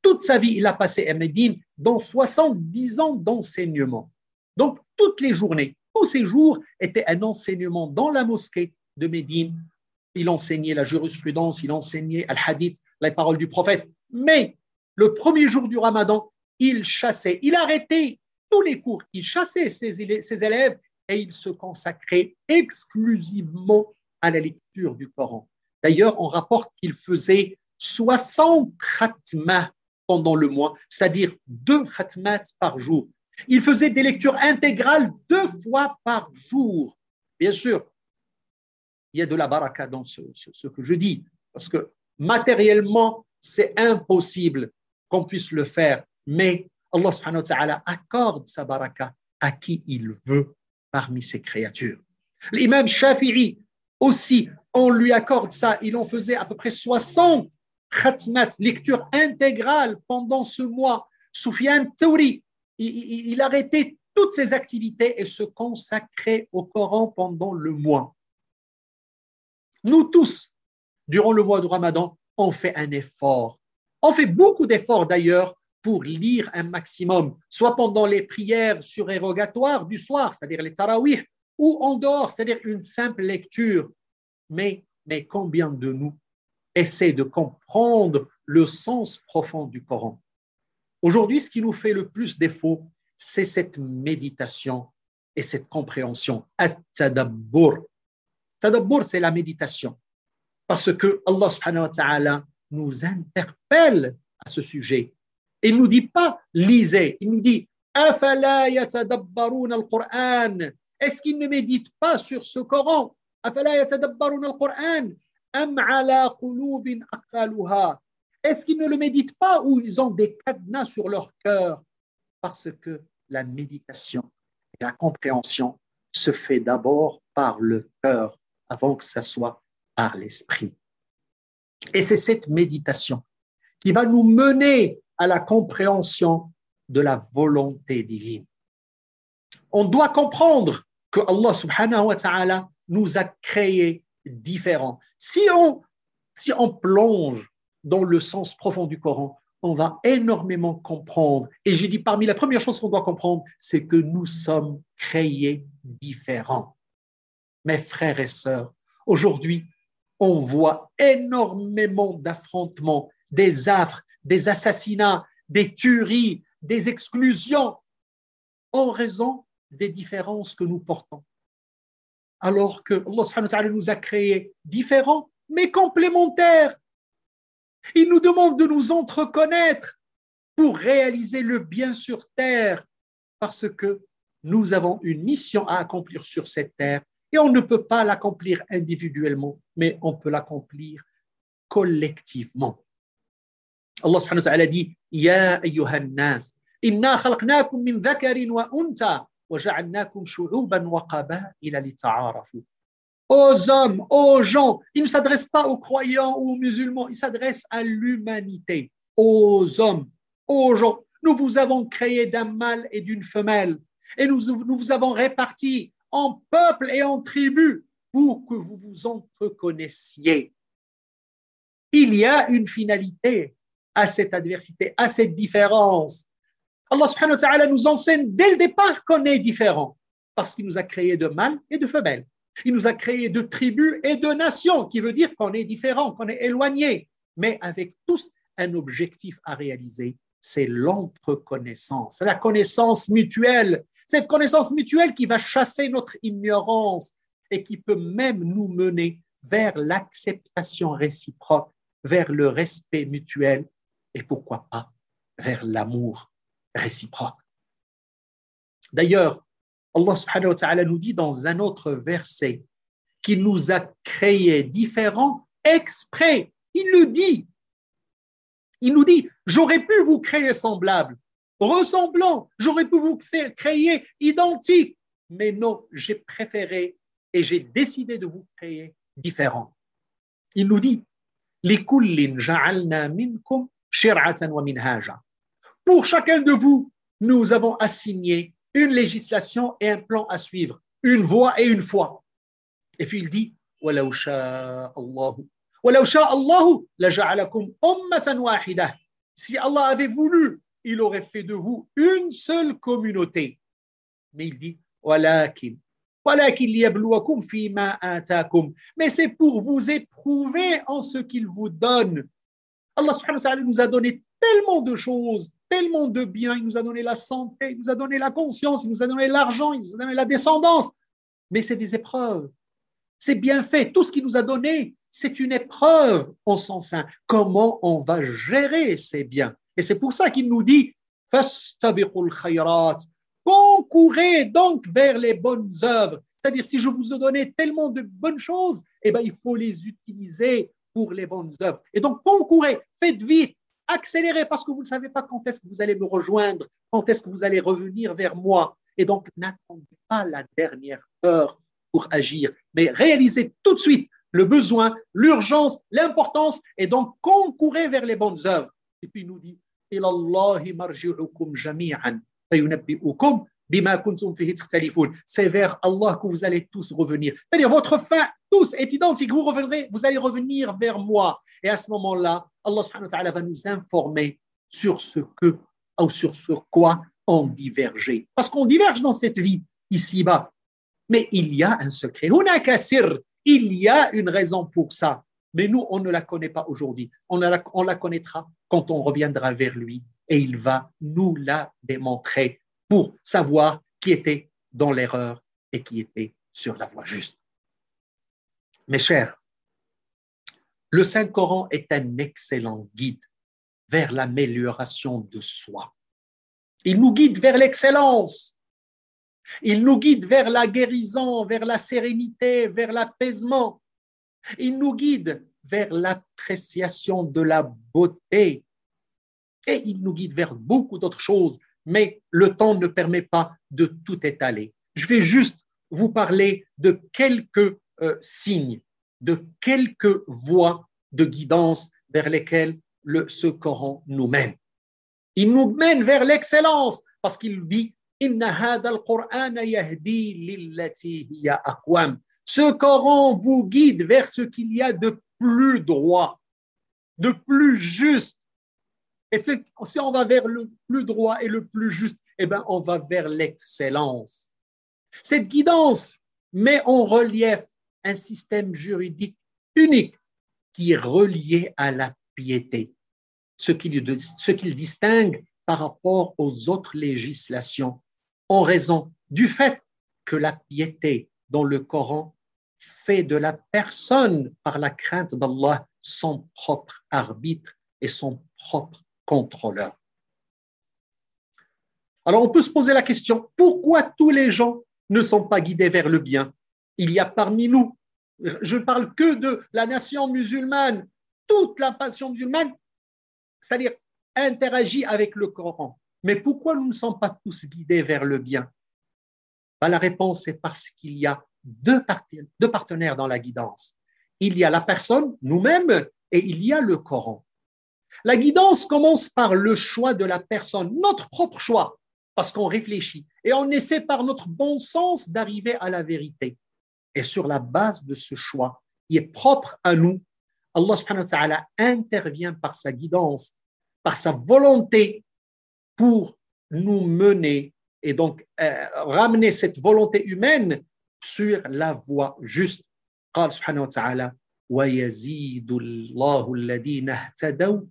Toute sa vie, il a passé à Médine dans 70 ans d'enseignement. Donc, toutes les journées, tous ces jours étaient un enseignement dans la mosquée de Médine. Il enseignait la jurisprudence, il enseignait al-hadith, les paroles du prophète. Mais le premier jour du ramadan, il chassait, il arrêtait tous les cours, il chassait ses, élèves et il se consacrait exclusivement à la lecture du Coran. D'ailleurs, on rapporte qu'il faisait 60 khatmas pendant le mois, c'est-à-dire deux khatmats par jour. Il faisait des lectures intégrales deux fois par jour. Bien sûr, il y a de la baraka dans ce, que je dis, parce que matériellement, c'est impossible qu'on puisse le faire, mais Allah subhanahu wa ta'ala accorde sa baraka à qui il veut parmi ses créatures. L'imam Shafi'i aussi, on lui accorde ça, il en faisait à peu près 60 khatmat, lecture intégrale pendant ce mois. Soufiane Tawri, il, il arrêtait toutes ses activités et se consacrait au Coran pendant le mois. Nous tous, durant le mois de Ramadan, on fait un effort. On fait beaucoup d'efforts d'ailleurs pour lire un maximum, soit pendant les prières surérogatoires du soir, c'est-à-dire les tarawih, ou en dehors, c'est-à-dire une simple lecture. Mais, mais combien de nous essaient de comprendre le sens profond du Coran? Aujourd'hui, ce qui nous fait le plus défaut, c'est cette méditation et cette compréhension. Tadabbur, c'est la méditation. Parce que Allah subhanahu wa ta'ala nous interpelle à ce sujet. Il ne nous dit pas lisez, il nous dit Est-ce qu'ils ne méditent pas sur ce Coran? Est-ce qu'ils ne le méditent pas ou ils ont des cadenas sur leur cœur? Parce que la méditation et la compréhension se fait d'abord par le cœur avant que ça soit par l'esprit. Et c'est cette méditation qui va nous mener à la compréhension de la volonté divine. On doit comprendre que Allah subhanahu wa ta'ala nous a créés différents. Si on, si on plonge dans le sens profond du Coran, on va énormément comprendre. Et j'ai dit parmi les premières choses qu'on doit comprendre, c'est que nous sommes créés différents. Mes frères et sœurs, aujourd'hui, on voit énormément d'affrontements, des affres, des assassinats, des tueries, des exclusions en raison des différences que nous portons. Alors que Allah nous a créés différents mais complémentaires. Il nous demande de nous entreconnaître pour réaliser le bien sur terre parce que nous avons une mission à accomplir sur cette terre et on ne peut pas l'accomplir individuellement, mais on peut l'accomplir collectivement. Allah subhanahu wa ta'ala dit Ya inna min wa unta wa ja'alnakum shu'uban wa. Aux hommes, aux gens, il ne s'adresse pas aux croyants ou aux musulmans, il s'adresse à l'humanité, aux hommes, aux gens. Nous vous avons créé d'un mâle et d'une femelle et nous, nous vous avons répartis en peuple et en tribu pour que vous vous entreconnaissiez. Il y a une finalité à cette adversité, à cette différence. Allah nous enseigne dès le départ qu'on est différent parce qu'il nous a créé de mâles et de femelles. Il nous a créé de tribus et de nations, qui veut dire qu'on est différent, qu'on est éloigné, mais avec tous un objectif à réaliser, c'est l'entreconnaissance, la connaissance mutuelle, cette connaissance mutuelle qui va chasser notre ignorance et qui peut même nous mener vers l'acceptation réciproque, vers le respect mutuel et pourquoi pas vers l'amour réciproque. D'ailleurs, Allah nous dit dans un autre verset qu'il nous a créés différents exprès. Il le dit. Il nous dit, j'aurais pu vous créer semblables, ressemblants, j'aurais pu vous créer identiques, mais non, j'ai préféré et j'ai décidé de vous créer différents. Il nous dit, pour chacun de vous, nous avons assigné une législation et un plan à suivre, une voie et une foi. Et puis il dit Si Allah avait voulu, il aurait fait de vous une seule communauté. Mais il dit mais c'est pour vous éprouver en ce qu'il vous donne. Allah nous a donné tellement de choses, tellement de biens. Il nous a donné la santé, il nous a donné la conscience, il nous a donné l'argent, il nous a donné la descendance. Mais c'est des épreuves. C'est bien fait. Tout ce qu'il nous a donné, c'est une épreuve en son sein. Comment on va gérer ces biens? Et c'est pour ça qu'il nous dit Concourez donc vers les bonnes œuvres. C'est-à-dire, si je vous ai donné tellement de bonnes choses, eh ben, il faut les utiliser pour les bonnes œuvres. Et donc, concourez, faites vite, accélérez, parce que vous ne savez pas quand est-ce que vous allez me rejoindre, quand est-ce que vous allez revenir vers moi. Et donc, n'attendez pas la dernière heure pour agir, mais réalisez tout de suite le besoin, l'urgence, l'importance, et donc concourez vers les bonnes œuvres. Et puis il nous dit, C'est vers Allah que vous allez tous revenir. C'est-à-dire, votre fin, tous, est identique. Vous reviendrez, vous allez revenir vers moi. Et à ce moment-là, Allah subhanahu wa va nous informer sur ce que, ou sur ce quoi on divergeait. Parce qu'on diverge dans cette vie, ici-bas. Mais il y a un secret. Il y a une raison pour ça. Mais nous, on ne la connaît pas aujourd'hui. On la connaîtra quand on reviendra vers lui et il va nous la démontrer pour savoir qui était dans l'erreur et qui était sur la voie juste. Mes chers, le Saint-Coran est un excellent guide vers l'amélioration de soi. Il nous guide vers l'excellence. Il nous guide vers la guérison, vers la sérénité, vers l'apaisement. Il nous guide vers l'appréciation de la beauté. Et il nous guide vers beaucoup d'autres choses mais le temps ne permet pas de tout étaler. Je vais juste vous parler de quelques euh, signes, de quelques voies de guidance vers lesquelles le, ce Coran nous mène. Il nous mène vers l'excellence parce qu'il dit ce Coran vous guide vers ce qu'il y a de plus droit, de plus juste, et si on va vers le plus droit et le plus juste, eh bien, on va vers l'excellence. Cette guidance met en relief un système juridique unique qui est relié à la piété, ce qui, ce qui le distingue par rapport aux autres législations, en raison du fait que la piété dans le Coran fait de la personne, par la crainte d'Allah, son propre arbitre et son propre contrôleur. Alors on peut se poser la question, pourquoi tous les gens ne sont pas guidés vers le bien? Il y a parmi nous, je ne parle que de la nation musulmane, toute la nation musulmane, c'est-à-dire interagit avec le Coran. Mais pourquoi nous ne sommes pas tous guidés vers le bien? Ben, La réponse est parce qu'il y a deux, partenaires dans la guidance. Il y a la personne, nous-mêmes, et il y a le Coran. La guidance commence par le choix de la personne, notre propre choix, parce qu'on réfléchit et on essaie par notre bon sens d'arriver à la vérité. Et sur la base de ce choix qui est propre à nous, Allah subhanahu wa ta'ala intervient par sa guidance, par sa volonté pour nous mener et donc euh, ramener cette volonté humaine sur la voie juste. قال سبحانه وتعالى ويزيد الله الذين اهتدوا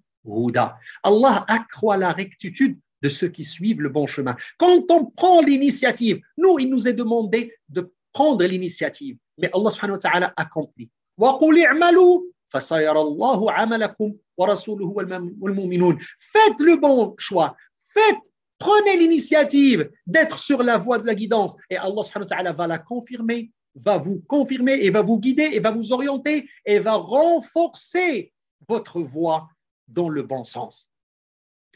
Allah accroît la rectitude de ceux qui suivent le bon chemin. Quand on prend l'initiative, nous, il nous est demandé de prendre l'initiative, mais Allah subhanahu wa ta'ala accomplit. Faites le bon choix, faites, prenez l'initiative d'être sur la voie de la guidance et Allah va la confirmer, va vous confirmer et va vous guider et va vous orienter et va renforcer votre voie dans le bon sens.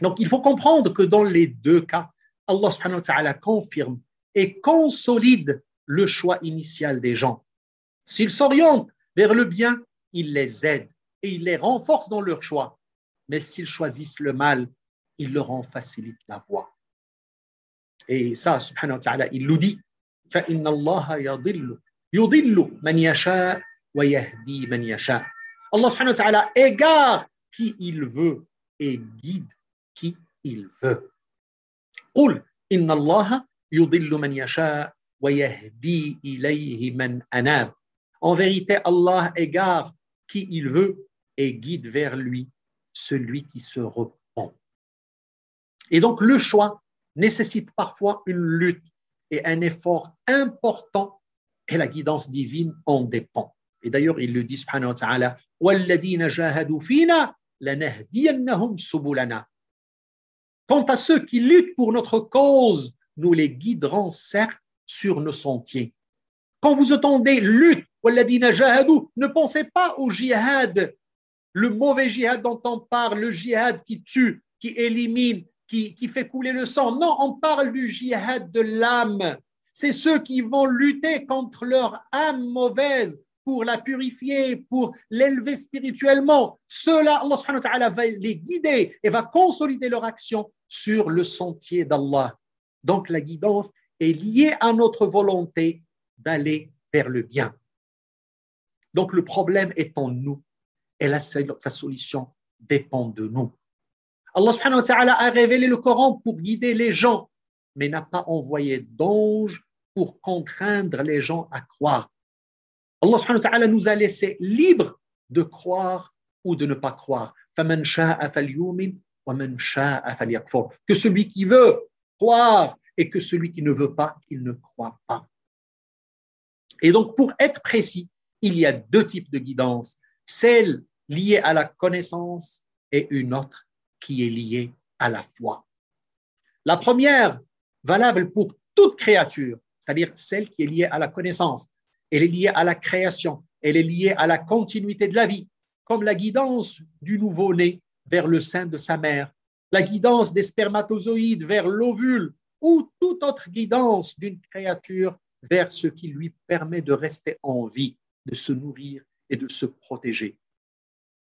Donc, il faut comprendre que dans les deux cas, Allah subhanahu wa ta'ala confirme et consolide le choix initial des gens. S'ils s'orientent vers le bien, il les aide et il les renforce dans leur choix. Mais s'ils choisissent le mal, il leur en facilite la voie. Et ça, subhanahu wa ta'ala, il nous dit فَإِنَّ اللَّهَ يَضِلُّ يُضِلُّ مَنْ يَشَاءُ وَيَهْدِي مَنْ يَشَاءُ Allah subhanahu wa ta'ala égare qui il veut et guide qui il veut. قل إن الله يضل من يشاء ويهدي إليه من أناب. En vérité, Allah égare qui il veut et guide vers lui celui qui se repent. Et donc le choix nécessite parfois une lutte et un effort important et la guidance divine en dépend. Et d'ailleurs, il le dit, subhanahu wa ta'ala, Quant à ceux qui luttent pour notre cause, nous les guiderons certes sur nos sentiers. Quand vous entendez lutte, ne pensez pas au jihad, le mauvais jihad dont on parle, le jihad qui tue, qui élimine, qui, fait couler le sang. Non, on parle du jihad de l'âme. C'est ceux qui vont lutter contre leur âme mauvaise, pour la purifier, pour l'élever spirituellement. Cela, Allah va les guider et va consolider leur action sur le sentier d'Allah. Donc la guidance est lié à notre volonté d'aller vers le bien. Donc le problème est en nous et la, solution dépend de nous. Allah a révélé le Coran pour guider les gens, mais n'a pas envoyé d'ange pour contraindre les gens à croire. Allah subhanahu wa nous a laissé libres de croire ou de ne pas croire. Que celui qui veut croire et que celui qui ne veut pas, qu'il ne croit pas. Et donc, pour être précis, il y a deux types de guidance, celle liée à la connaissance et une autre qui est liée à la foi. La première, valable pour toute créature, c'est-à-dire celle qui est liée à la connaissance, elle est liée à la création, elle est liée à la continuité de la vie, comme la guidance du nouveau-né vers le sein de sa mère, la guidance des spermatozoïdes vers l'ovule ou toute autre guidance d'une créature vers ce qui lui permet de rester en vie, de se nourrir et de se protéger.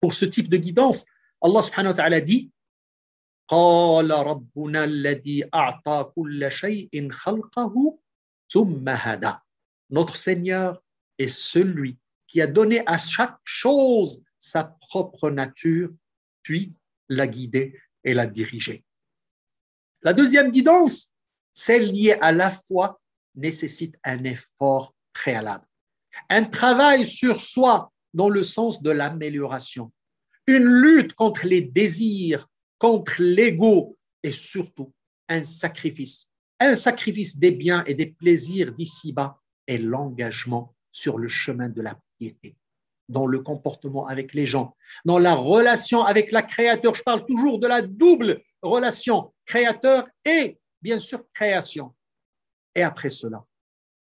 Pour ce type de guidance, Allah subhanahu wa dit Notre Seigneur est celui qui a donné à chaque chose sa propre nature, puis l'a guidée et l'a dirigée. La deuxième guidance, celle liée à la foi, nécessite un effort préalable, un travail sur soi dans le sens de l'amélioration, une lutte contre les désirs, contre l'ego et surtout un sacrifice, un sacrifice des biens et des plaisirs d'ici-bas et l'engagement sur le chemin de la piété, dans le comportement avec les gens, dans la relation avec la créateur. Je parle toujours de la double relation créateur et bien sûr création. Et après cela,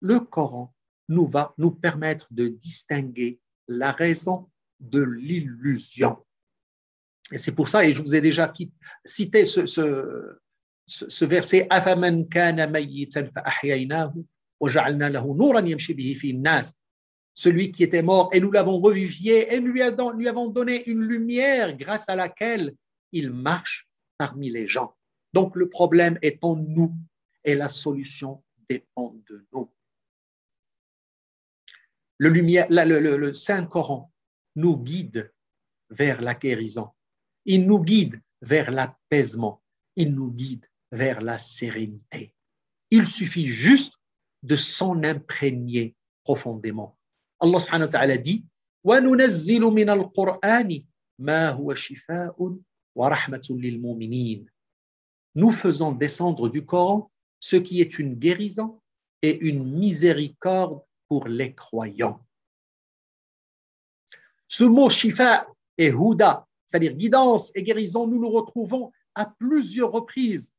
le Coran nous va nous permettre de distinguer la raison de l'illusion. C'est pour ça, et je vous ai déjà cité ce, verset, celui qui était mort, et nous l'avons revivifié, et nous lui avons donné une lumière grâce à laquelle il marche parmi les gens. Donc le problème est en nous, et la solution dépend de nous. Le, le, Saint-Coran nous guide vers la guérison. Il nous guide vers l'apaisement. Il nous guide vers la sérénité. Il suffit juste de s'en imprégner profondément. Allah subhanahu wa ta'ala dit Nous faisons descendre du Coran ce qui est une guérison et une miséricorde pour les croyants. Ce mot shifa et huda c'est-à-dire guidance et guérison, nous nous retrouvons à plusieurs reprises.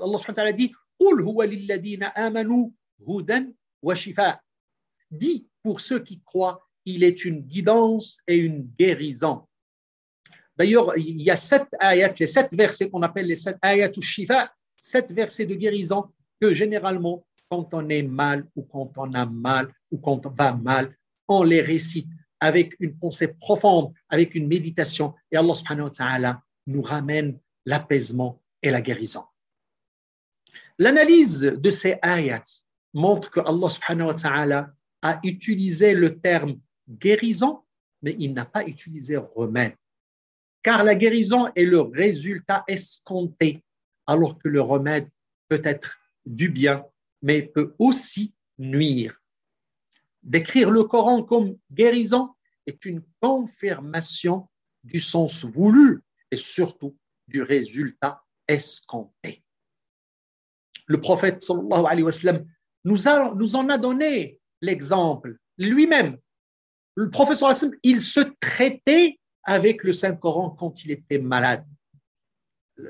Allah subhanahu wa dit pour ceux qui croient, il est une guidance et une guérison. D'ailleurs, il y a sept ayats, les sept versets qu'on appelle les sept ayats ou shifa, sept versets de guérison que généralement, quand on est mal ou quand on a mal ou quand on va mal, on les récite avec une pensée profonde, avec une méditation. Et Allah nous ramène l'apaisement et la guérison. L'analyse de ces ayats montre que Allah subhanahu a utilisé le terme guérison, mais il n'a pas utilisé remède. Car la guérison est le résultat escompté alors que le remède peut être du bien, mais peut aussi nuire. Décrire le Coran comme guérison est une confirmation du sens voulu et surtout du résultat escompté. Le prophète sallallahu alayhi wa nous, en a donné l'exemple lui-même. Le prophète sallallahu alayhi wa il se traitait avec le Saint-Coran quand il était malade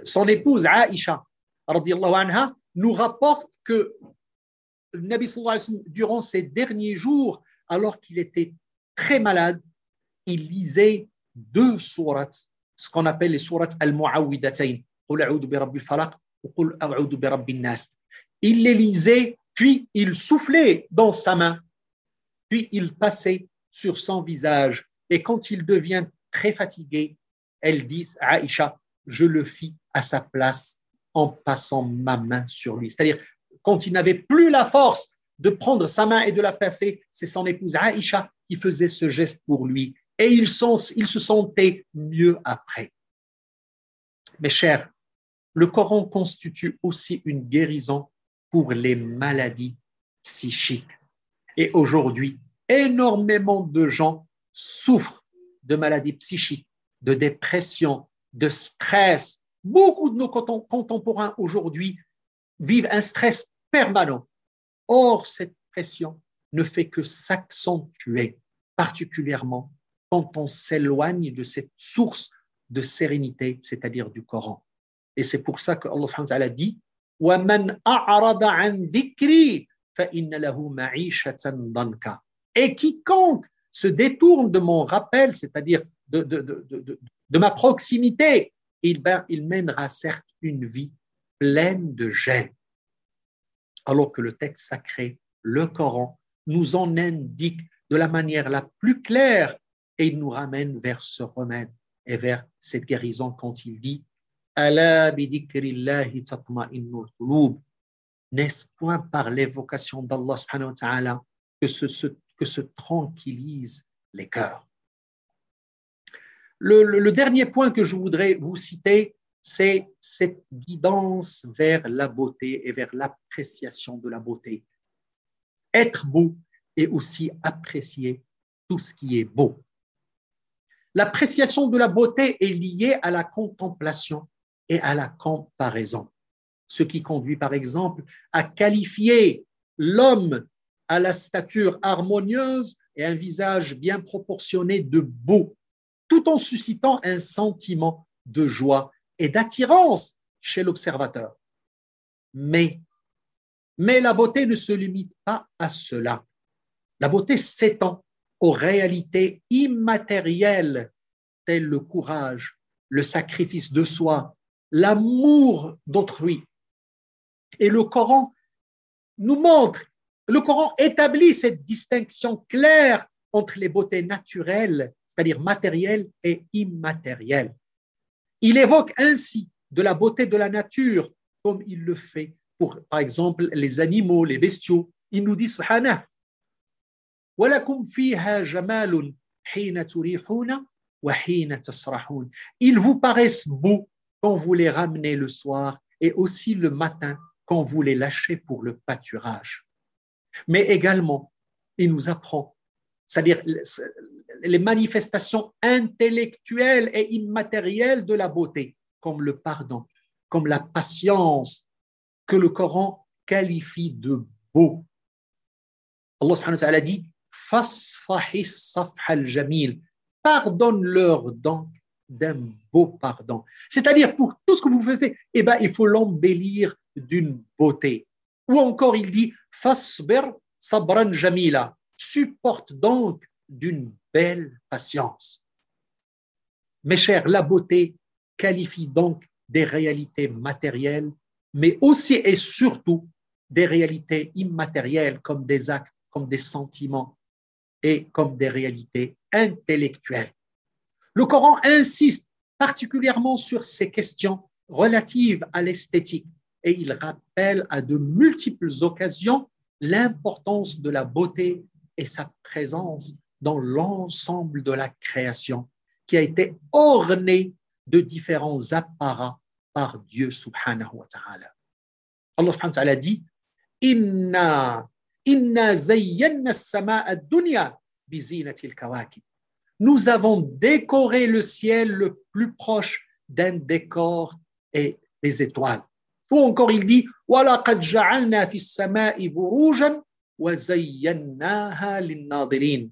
son épouse Aïcha anha, nous rapporte que le Nabi durant ces derniers jours, alors qu'il était très malade, il lisait deux sourates, ce qu'on appelle les sourates al-mu'awwidatayn, il les lisait, puis il soufflait dans sa main, puis il passait sur son visage. Et quand il devient très fatigué, elle dit à Aïcha, je le fis à sa place en passant ma main sur lui. C'est-à-dire, quand il n'avait plus la force de prendre sa main et de la passer, c'est son épouse Aïcha qui faisait ce geste pour lui. Et il, il se sentait mieux après. Mes chers, le Coran constitue aussi une guérison pour les maladies psychiques. Et aujourd'hui, énormément de gens souffrent de maladies psychiques, de dépression, de stress. Beaucoup de nos contemporains aujourd'hui vivent un stress permanent. Or, cette pression ne fait que s'accentuer, particulièrement quand on s'éloigne de cette source de sérénité, c'est-à-dire du Coran. Et c'est pour ça que Allah dit Et quiconque se détourne de mon rappel, c'est-à-dire de, ma proximité, il, ben, il mènera certes une vie pleine de gêne alors que le texte sacré, le Coran, nous en indique de la manière la plus claire et il nous ramène vers ce remède et vers cette guérison quand il dit N'est-ce point par l'évocation d'Allah que se, que se tranquillisent les cœurs? Le, dernier point que je voudrais vous citer, c'est cette guidance vers la beauté et vers l'appréciation de la beauté. Être beau et aussi apprécier tout ce qui est beau. L'appréciation de la beauté est liée à la contemplation et à la comparaison, ce qui conduit par exemple à qualifier l'homme à la stature harmonieuse et un visage bien proportionné de beau, tout en suscitant un sentiment de joie et d'attirance chez l'observateur. Mais, mais la beauté ne se limite pas à cela. La beauté s'étend aux réalités immatérielles telles le courage, le sacrifice de soi, l'amour d'autrui. Et le Coran nous montre, le Coran établit cette distinction claire entre les beautés naturelles, c'est-à-dire matérielles et immatérielles. Il évoque ainsi de la beauté de la nature, comme il le fait par exemple, les animaux, les bestiaux. Il nous dit, ils vous paraissent beaux quand vous les ramenez le soir et aussi le matin quand vous les lâchez pour le pâturage. Mais également, il nous apprend, c'est-à-dire les manifestations intellectuelles et immatérielles de la beauté, comme le pardon, comme la patience, que le Coran qualifie de beau. Allah subhanahu wa ta'ala dit jamil pardonne-leur donc d'un beau pardon. C'est-à-dire pour tout ce que vous faisiez, eh ben, il faut l'embellir d'une beauté. Ou encore il dit fasbir sabran jamila, supporte donc d'une belle patience. Mes chers, la beauté qualifie donc des réalités matérielles, mais aussi et surtout des réalités immatérielles comme des actes, comme des sentiments et comme des réalités intellectuelles. Le Coran insiste particulièrement sur ces questions relatives à l'esthétique et il rappelle à de multiples occasions l'importance de la beauté et sa présence dans l'ensemble de la création qui a été ornée de différents apparats par Dieu subhanahu wa ta'ala. Allah subhanahu wa ta'ala dit Inna, inna zayyanna as-sama'a dunya bizinatil kawakib. Nous avons décoré le ciel le plus proche d'un décor et des étoiles. Ou encore il dit وَلَقَدْ جَعَلْنَا فِي السَّمَاءِ بُرُوجًا وَزَيَّنَّاهَا لِلنَّاظِرِينَ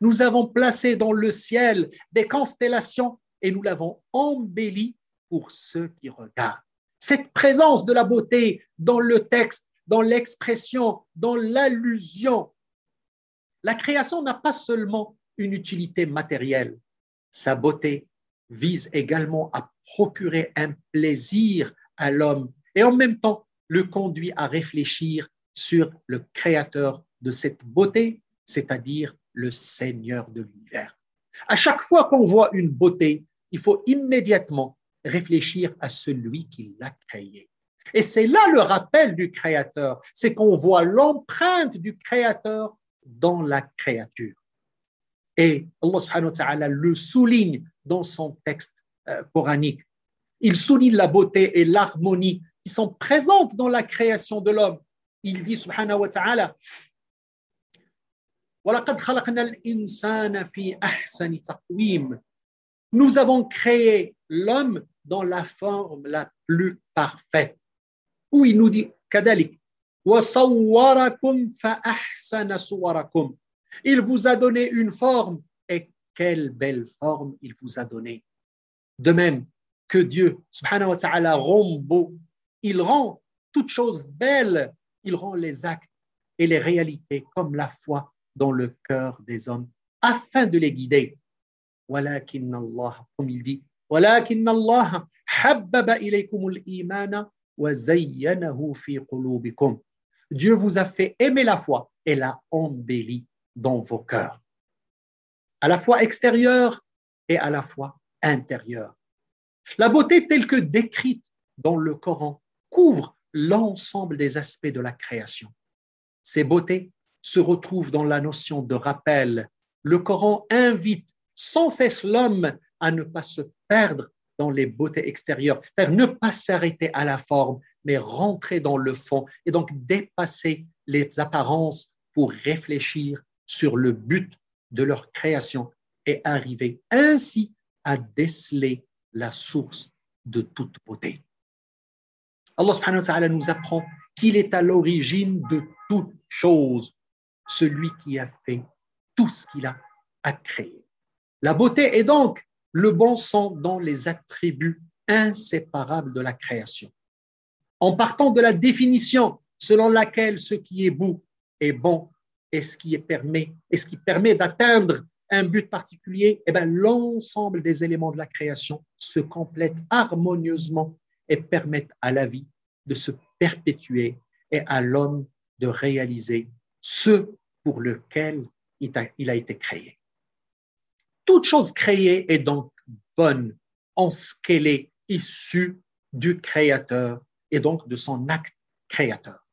nous avons placé dans le ciel des constellations et nous l'avons embelli pour ceux qui regardent. Cette présence de la beauté dans le texte, dans l'expression, dans l'allusion, la création n'a pas seulement une utilité matérielle. Sa beauté vise également à procurer un plaisir à l'homme et en même temps le conduit à réfléchir sur le créateur de cette beauté, c'est-à-dire le Seigneur de l'univers. À chaque fois qu'on voit une beauté, il faut immédiatement réfléchir à celui qui l'a créée. Et c'est là le rappel du Créateur, c'est qu'on voit l'empreinte du Créateur dans la créature. Et Allah wa le souligne dans son texte euh, coranique. Il souligne la beauté et l'harmonie qui sont présentes dans la création de l'homme. Il dit subhanahu wa ta'ala nous avons créé l'homme dans la forme la plus parfaite. Où il nous dit, Kadalik, il vous a donné une forme, et quelle belle forme il vous a donnée. De même que Dieu, subhanahu wa ta'ala, rend beau, il rend toutes choses belles, il rend les actes et les réalités comme la foi dans le cœur des hommes, afin de les guider. Walakin Allah, comme il dit, ولكن الله حبب إليكم الإيمان وزينه في قلوبكم. Dieu vous a fait aimer la foi et l'a embellie dans vos cœurs, à la fois extérieure et à la fois intérieure. La beauté telle que décrite dans le Coran couvre l'ensemble des aspects de la création. Ces beautés se retrouvent dans la notion de rappel. Le Coran invite sans cesse l'homme à ne pas se perdre dans les beautés extérieures, c'est-à-dire ne pas s'arrêter à la forme, mais rentrer dans le fond et donc dépasser les apparences pour réfléchir sur le but de leur création et arriver ainsi à déceler la source de toute beauté. Allah subhanahu wa ta'ala nous apprend qu'il est à l'origine de toute chose, celui qui a fait tout ce qu'il a à créer. La beauté est donc le bon sens dans les attributs inséparables de la création. En partant de la définition selon laquelle ce qui est beau est bon et ce qui permet, et ce qui permet d'atteindre un but particulier, eh ben, l'ensemble des éléments de la création se complètent harmonieusement et permettent à la vie de se perpétuer et à l'homme de réaliser ce pour lequel il a été créé. Toute chose créée est donc bonne en ce qu'elle est issue du Créateur et donc de son acte créateur.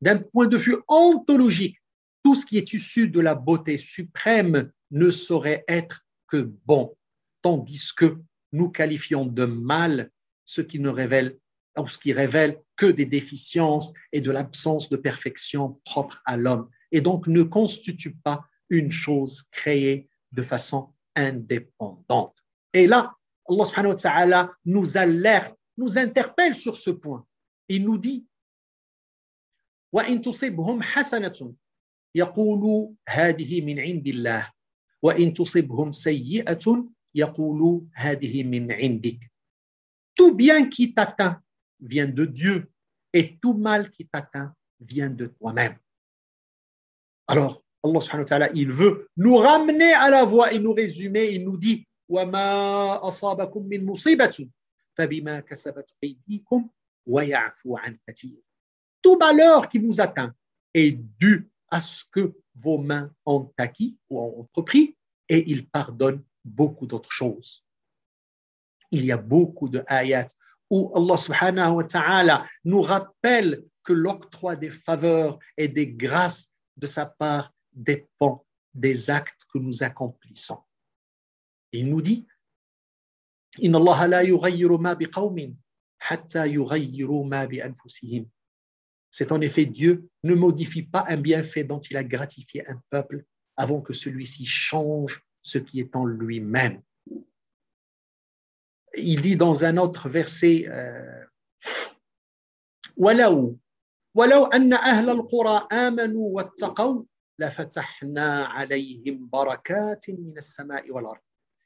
D'un point de vue ontologique, tout ce qui est issu de la beauté suprême ne saurait être que bon, tandis que nous qualifions de mal ce qui ne révèle ce qui révèle que des déficiences et de l'absence de perfection propre à l'homme, et donc ne constitue pas une chose créée de façon indépendante. Et là, Allah subhanahu wa ta'ala nous alerte, nous interpelle sur ce point. Il nous dit يقولوا هذه من عند الله وإن تصبهم سيئة يقولوا هذه من عندك Tout bien qui t'atteint vient de Dieu et tout mal qui t'atteint vient de toi-même. Alors, Allah subhanahu wa ta'ala, il veut nous ramener à la voie et nous résumer. Il nous dit وَمَا أَصَابَكُم مِّن مُّصِيبَةٍ فَبِمَا كَسَبَتْ أَيْدِيكُمْ وَيَعْفُو عَن كَثِيرٍ Tout malheur qui vous atteint est dû à ce que vos mains ont acquis ou ont entrepris et il pardonne beaucoup d'autres choses. Il y a beaucoup de ayats où Allah subhanahu wa ta'ala nous rappelle que l'octroi des faveurs et des grâces de sa part dépend des actes que nous accomplissons. Il nous dit إن الله لا يغير ما بقوم حتى يغيروا ما بأنفسهم c'est en effet Dieu ne modifie pas un bienfait dont il a gratifié un peuple avant que celui-ci change ce qui est en lui-même. Il dit dans un autre verset ولو ولو أن أهل القرى آمنوا واتقوا لفتحنا عليهم بركات من السماء والأرض.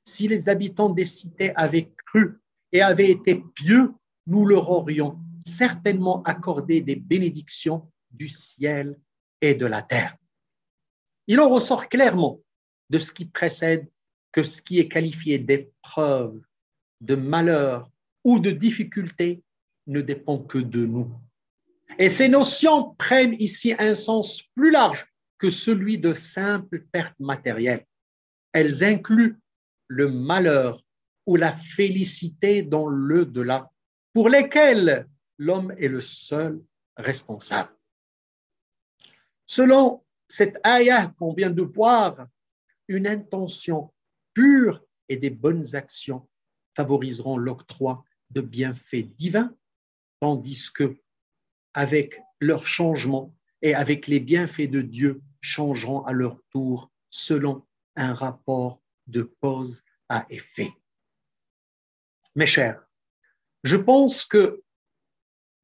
Si les habitants des cités avaient cru et avaient été pieux, nous leur aurions certainement accorder des bénédictions du ciel et de la terre. Il en ressort clairement de ce qui précède que ce qui est qualifié d'épreuve, de malheur ou de difficulté ne dépend que de nous. Et ces notions prennent ici un sens plus large que celui de simple perte matérielle. Elles incluent le malheur ou la félicité dans le delà, pour lesquels l'homme est le seul responsable. Selon cette ayah qu'on vient de voir, une intention pure et des bonnes actions favoriseront l'octroi de bienfaits divins, tandis que, avec leur changement et avec les bienfaits de Dieu, changeront à leur tour selon un rapport de cause à effet. Mes chers, je pense que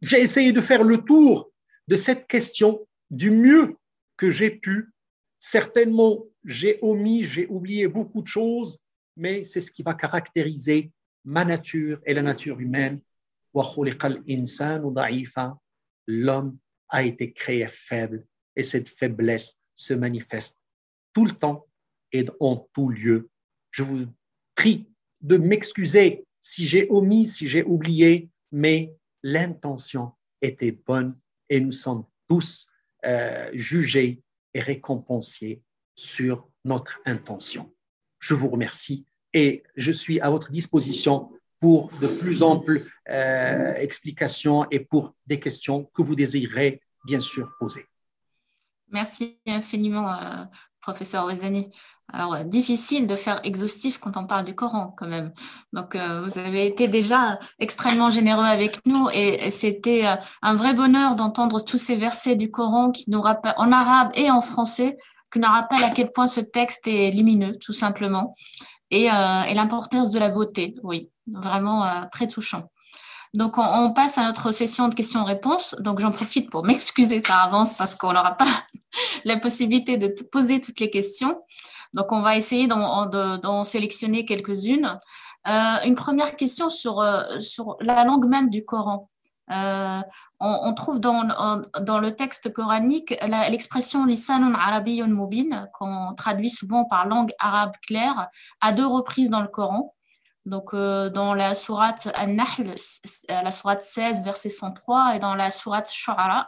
j'ai essayé de faire le tour de cette question du mieux que j'ai pu. Certainement, j'ai omis, j'ai oublié beaucoup de choses, mais c'est ce qui va caractériser ma nature et la nature humaine. L'homme a été créé faible et cette faiblesse se manifeste tout le temps et en tout lieu. Je vous prie de m'excuser si j'ai omis, si j'ai oublié, mais l'intention était bonne et nous sommes tous euh, jugés et récompensés sur notre intention. Je vous remercie et je suis à votre disposition pour de plus amples euh, explications et pour des questions que vous désirez bien sûr poser. Merci infiniment, euh, professeur Ozani. Alors, euh, difficile de faire exhaustif quand on parle du Coran, quand même. Donc, euh, vous avez été déjà extrêmement généreux avec nous et, c'était un vrai bonheur d'entendre tous ces versets du Coran qui nous rappellent, en arabe et en français, qui nous rappellent à quel point ce texte est lumineux, tout simplement, et l'importance de la beauté. Oui, vraiment très touchant. Donc, on, passe à notre session de questions-réponses. Donc, j'en profite pour m'excuser par avance parce qu'on n'aura pas la possibilité de poser toutes les questions. Donc, on va essayer d'en sélectionner quelques-unes. Euh, une première question sur, euh, sur la langue même du Coran. Euh, on, trouve dans, dans, le texte coranique l'expression lisanun arabiyyun mubin, qu'on traduit souvent par langue arabe claire, à deux reprises dans le Coran. Donc, dans la sourate An-Nahl, la sourate 16, verset 103, et dans la sourate Shu'ara,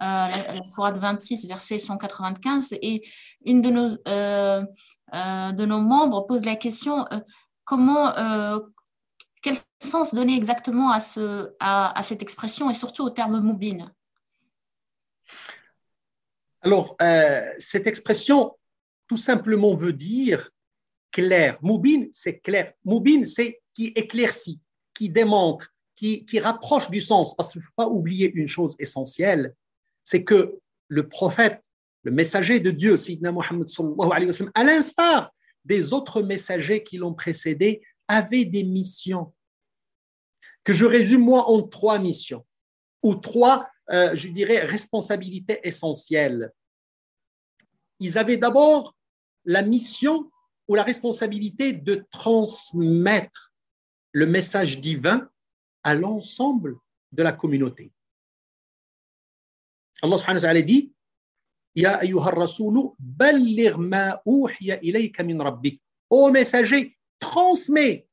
la, la sourate 26, verset 195. Et une de nos, euh, euh, membres pose la question euh, comment, quel sens donner exactement à, ce, à, cette expression et surtout au terme moubine Alors, cette expression tout simplement veut dire clair. Moubine, c'est clair. Moubine, c'est qui éclaircit, qui démontre, qui, rapproche du sens. Parce qu'il ne faut pas oublier une chose essentielle, c'est que le prophète le messager de Dieu, Sidna Muhammad à l'instar des autres messagers qui l'ont précédé, avait des missions que je résume moi en trois missions ou trois, euh, je dirais, responsabilités essentielles. Ils avaient d'abord la mission ou la responsabilité de transmettre le message divin à l'ensemble de la communauté. Allah subhanahu wa dit Ya Ô messager, transmets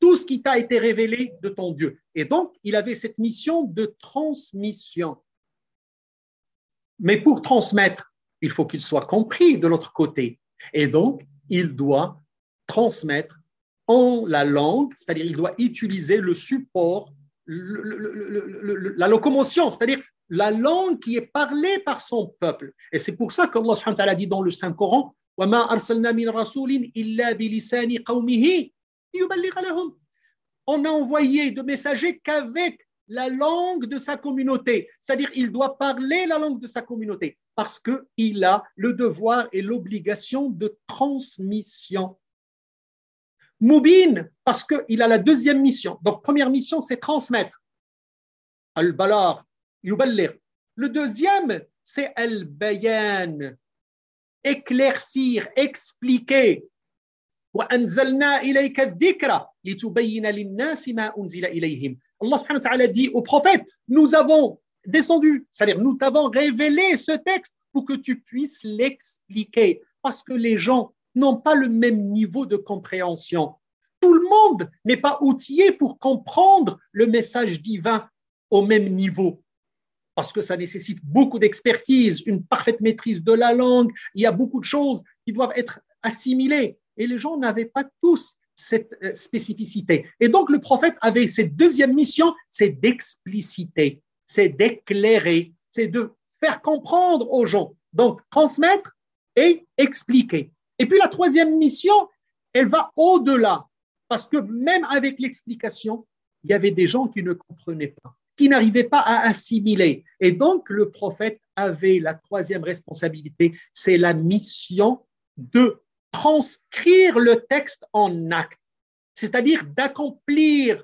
tout ce qui t'a été révélé de ton Dieu. Et donc, il avait cette mission de transmission. Mais pour transmettre, il faut qu'il soit compris de l'autre côté. Et donc, il doit transmettre en la langue, c'est-à-dire il doit utiliser le support, la locomotion, c'est-à-dire la langue qui est parlée par son peuple. Et c'est pour ça qu'Allah subhanahu dit dans le Saint-Coran On a envoyé de messagers qu'avec la langue de sa communauté. C'est-à-dire, il doit parler la langue de sa communauté parce qu'il a le devoir et l'obligation de transmission. Moubin, parce qu'il a la deuxième mission. Donc, première mission, c'est transmettre. Al-Balar, Yuballir. Le deuxième, c'est Al-Bayan, éclaircir, expliquer. Allah dit au prophète, nous avons descendu, c'est-à-dire nous t'avons révélé ce texte pour que tu puisses l'expliquer, parce que les gens n'ont pas le même niveau de compréhension. Tout le monde n'est pas outillé pour comprendre le message divin au même niveau parce que ça nécessite beaucoup d'expertise, une parfaite maîtrise de la langue. Il y a beaucoup de choses qui doivent être assimilées. Et les gens n'avaient pas tous cette euh, spécificité. Et donc le prophète avait cette deuxième mission, c'est d'expliciter, c'est d'éclairer, c'est de faire comprendre aux gens. Donc transmettre et expliquer. Et puis la troisième mission, elle va au-delà, parce que même avec l'explication, il y avait des gens qui ne comprenaient pas, qui n'arrivaient pas à assimiler. Et donc le prophète avait la troisième responsabilité, c'est la mission de transcrire le texte en acte, c'est-à-dire d'accomplir,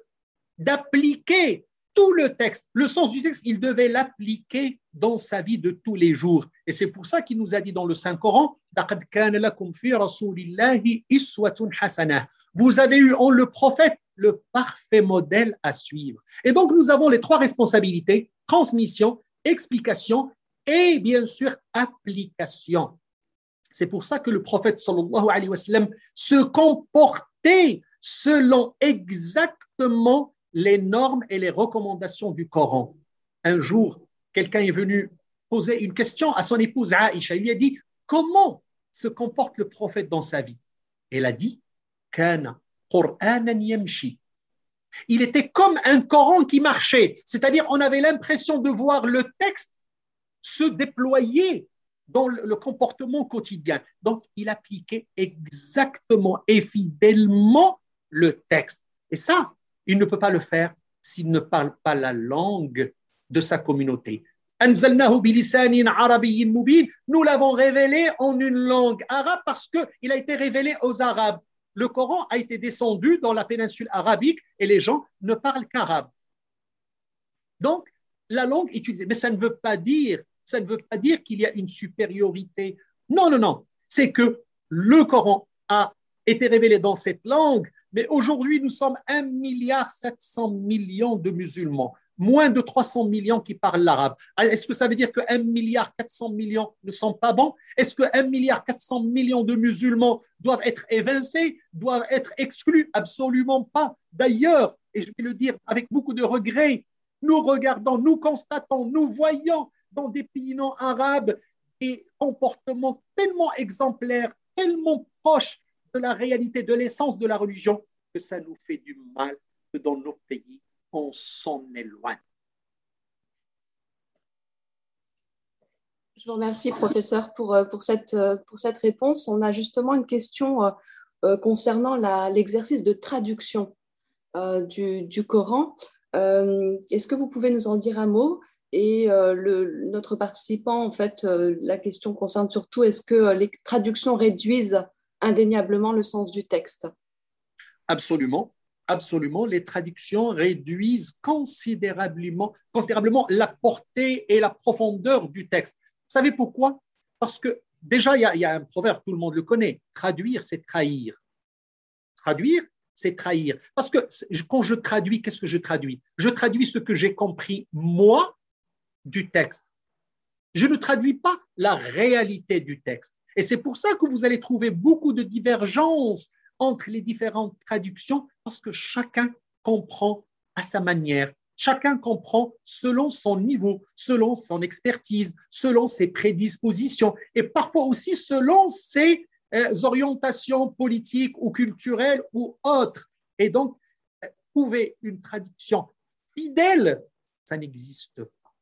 d'appliquer tout le texte. Le sens du texte, il devait l'appliquer dans sa vie de tous les jours. Et c'est pour ça qu'il nous a dit dans le Saint-Coran, vous avez eu en le prophète le parfait modèle à suivre. Et donc nous avons les trois responsabilités, transmission, explication et bien sûr application. C'est pour ça que le prophète sallallahu alayhi wa sallam se comportait selon exactement les normes et les recommandations du Coran. Un jour, quelqu'un est venu poser une question à son épouse Aïcha. Il lui a dit Comment se comporte le prophète dans sa vie? Elle a dit. Il était comme un Coran qui marchait, c'est-à-dire on avait l'impression de voir le texte se déployer dans le comportement quotidien. Donc, il appliquait exactement et fidèlement le texte. Et ça, il ne peut pas le faire s'il ne parle pas la langue de sa communauté. Nous l'avons révélé en une langue arabe parce qu'il a été révélé aux Arabes. Le Coran a été descendu dans la péninsule arabique et les gens ne parlent qu'arabe. Donc, la langue utilisée. Mais ça ne veut pas dire ça ne veut pas dire qu'il y a une supériorité. Non, non, non. C'est que le Coran a été révélé dans cette langue, mais aujourd'hui, nous sommes 1 milliard 700 millions de musulmans, moins de 300 millions qui parlent l'arabe. Ah, est-ce que ça veut dire que 1 milliard 400 millions ne sont pas bons? Est-ce que 1 milliard 400 millions de musulmans doivent être évincés, doivent être exclus? Absolument pas. D'ailleurs, et je vais le dire avec beaucoup de regret, nous regardons, nous constatons, nous voyons dans des pays non arabes des comportements tellement exemplaires, tellement proches de la réalité, de l'essence de la religion, que ça nous fait du mal que dans nos pays, on s'en éloigne. Je vous remercie, professeur, pour, euh, pour, cette, euh, pour cette réponse. On a justement une question euh, concernant l'exercice de traduction du, Coran. Est-ce que vous pouvez nous en dire un mot? Et le, notre participant, en fait, la question concerne surtout est-ce que les traductions réduisent indéniablement le sens du texte Absolument, absolument. Les traductions réduisent considérablement, considérablement la portée et la profondeur du texte. Vous savez pourquoi? Parce que déjà, il y, y a un proverbe, tout le monde le connaît. Traduire, c'est trahir. Traduire, c'est trahir. Parce que quand je traduis, qu'est-ce que je traduis? Je traduis ce que j'ai compris moi du texte. Je ne traduis pas la réalité du texte. Et c'est pour ça que vous allez trouver beaucoup de divergences entre les différentes traductions, parce que chacun comprend à sa manière, chacun comprend selon son niveau, selon son expertise, selon ses prédispositions, et parfois aussi selon ses euh, orientations politiques ou culturelles ou autres. Et donc, euh, trouver une traduction fidèle, ça n'existe pas.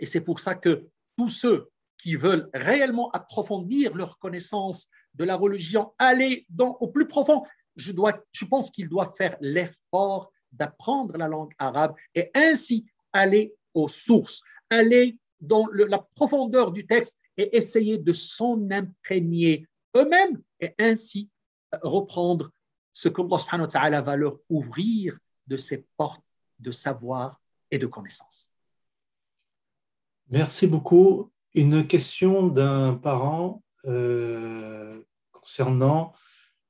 Et c'est pour ça que tous ceux qui veulent réellement approfondir leur connaissance de la religion, aller au plus profond, je, dois, je pense qu'ils doivent faire l'effort d'apprendre la langue arabe et ainsi aller aux sources, aller dans la profondeur du texte et essayer de s'en imprégner eux-mêmes et ainsi reprendre ce que Allah va leur ouvrir de ces portes de savoir et de connaissance. Merci beaucoup. Une question d'un parent euh, concernant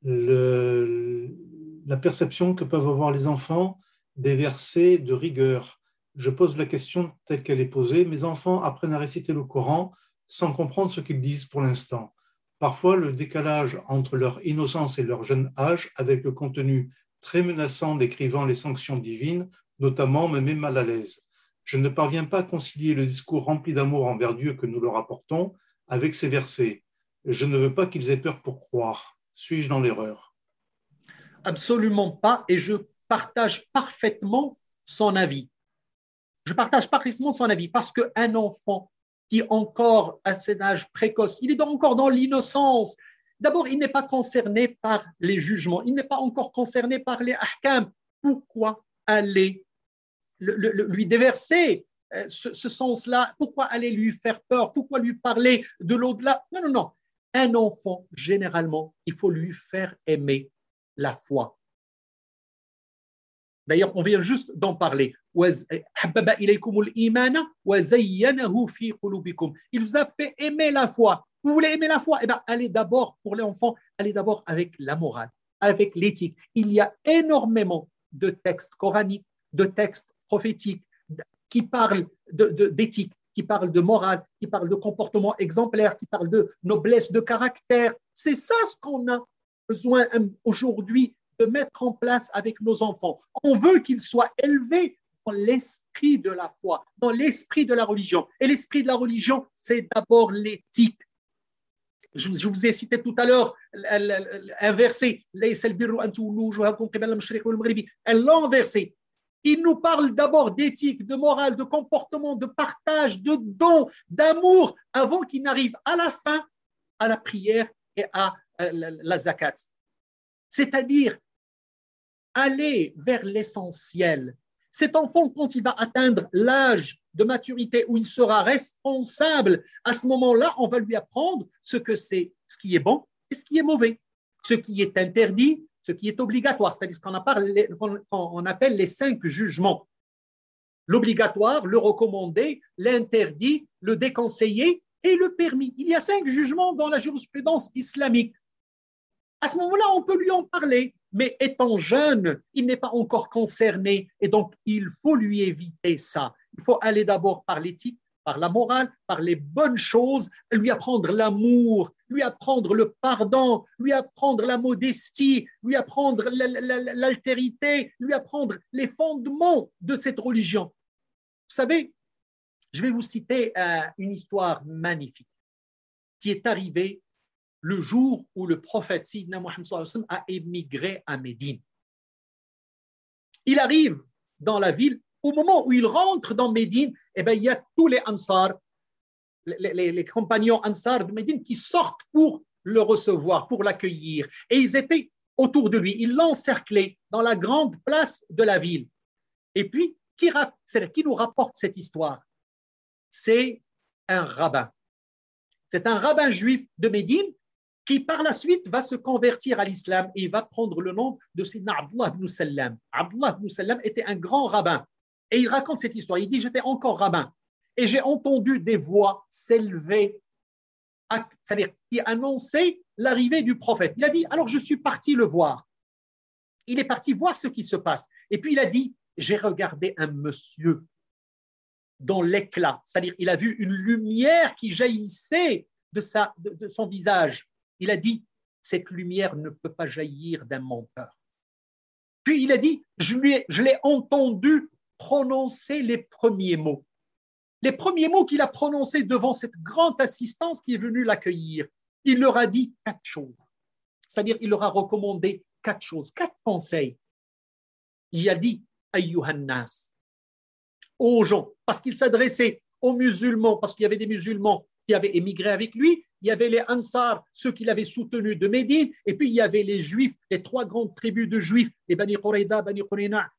la perception que peuvent avoir les enfants des versets de rigueur. Je pose la question telle qu'elle est posée. Mes enfants apprennent à réciter le Coran sans comprendre ce qu'ils disent pour l'instant. Parfois, le décalage entre leur innocence et leur jeune âge, avec le contenu très menaçant décrivant les sanctions divines, notamment, me met mal à l'aise. Je ne parviens pas à concilier le discours rempli d'amour envers Dieu que nous leur apportons avec ces versets. Je ne veux pas qu'ils aient peur pour croire. Suis-je dans l'erreur? Absolument pas. Et je partage parfaitement son avis. Je partage parfaitement son avis parce qu'un enfant qui encore à cet âge précoce, il est encore dans l'innocence. D'abord, il n'est pas concerné par les jugements, il n'est pas encore concerné par les ahkam. Pourquoi aller lui déverser euh, ce, ce sens-là Pourquoi aller lui faire peur? Pourquoi lui parler de l'au-delà? Non, non, non. Un enfant, généralement, il faut lui faire aimer la foi. D'ailleurs, on vient juste d'en parler. Il vous a fait aimer la foi. Vous voulez aimer la foi? Eh bien, allez d'abord, pour les enfants, allez d'abord avec la morale, avec l'éthique. Il y a énormément de textes coraniques, de textes prophétiques qui parlent d'éthique, qui parlent de morale, qui parlent de comportement exemplaire, qui parlent de noblesse de caractère. C'est ça ce qu'on a besoin euh, aujourd'hui de mettre en place avec nos enfants. On veut qu'ils soient élevés dans l'esprit de la foi, dans l'esprit de la religion. Et l'esprit de la religion, c'est d'abord l'éthique. Je, vous ai cité tout à l'heure un verset, un long verset. Il nous parle d'abord d'éthique, de morale, de comportement, de partage, de don, d'amour, avant qu'il n'arrive à la fin à la prière et à euh, la zakat. C'est-à-dire aller vers l'essentiel. Cet enfant, quand il va atteindre l'âge de maturité où il sera responsable, à ce moment-là, on va lui apprendre ce que c'est, ce qui est bon et ce qui est mauvais, ce qui est interdit, ce qui est obligatoire, c'est-à-dire ce qu'on appelle les cinq jugements. L'obligatoire, le recommandé, l'interdit, le déconseillé et le permis. Il y a cinq jugements dans la jurisprudence islamique. À ce moment-là, on peut lui en parler mais étant jeune, il n'est pas encore concerné et donc il faut lui éviter ça. Il faut aller d'abord par l'éthique, par la morale, par les bonnes choses, lui apprendre l'amour, lui apprendre le pardon, lui apprendre la modestie, lui apprendre l'altérité, lui apprendre les fondements de cette religion. Vous savez, je vais vous citer euh, une histoire magnifique qui est arrivée le jour où le prophète Sidna Muhammad a émigré à Médine. Il arrive dans la ville, au moment où il rentre dans Médine, eh bien, il y a tous les Ansar, les, compagnons Ansar de Médine qui sortent pour le recevoir, pour l'accueillir. Et ils étaient autour de lui, ils l'encerclaient dans la grande place de la ville. Et puis, qui, nous rapporte cette histoire? C'est un rabbin. C'est un rabbin juif de Médine qui par la suite va se convertir à l'islam et va prendre le nom de Sidna Abdullah ibn Sallam. Abdullah ibn était un grand rabbin. Et il raconte cette histoire. Il dit J'étais encore rabbin et j'ai entendu des voix s'élever, c'est-à-dire qui annonçaient l'arrivée du prophète. Il a dit Alors je suis parti le voir. Il est parti voir ce qui se passe. Et puis il a dit J'ai regardé un monsieur dans l'éclat, c'est-à-dire il a vu une lumière qui jaillissait de, sa, de son visage. Il a dit, cette lumière ne peut pas jaillir d'un menteur. Puis il a dit, je l'ai entendu prononcer les premiers mots. Les premiers mots qu'il a prononcés devant cette grande assistance qui est venue l'accueillir. Il leur a dit quatre choses. C'est-à-dire, il leur a recommandé quatre choses, quatre conseils. Il a dit, Ayyuhannas, aux gens, parce qu'il s'adressait aux musulmans, parce qu'il y avait des musulmans qui avaient émigré avec lui, il y avait les Ansar, ceux qui l'avaient soutenu de Médine, et puis il y avait les Juifs, les trois grandes tribus de Juifs, les Bani Qurayda, Bani Qurayna,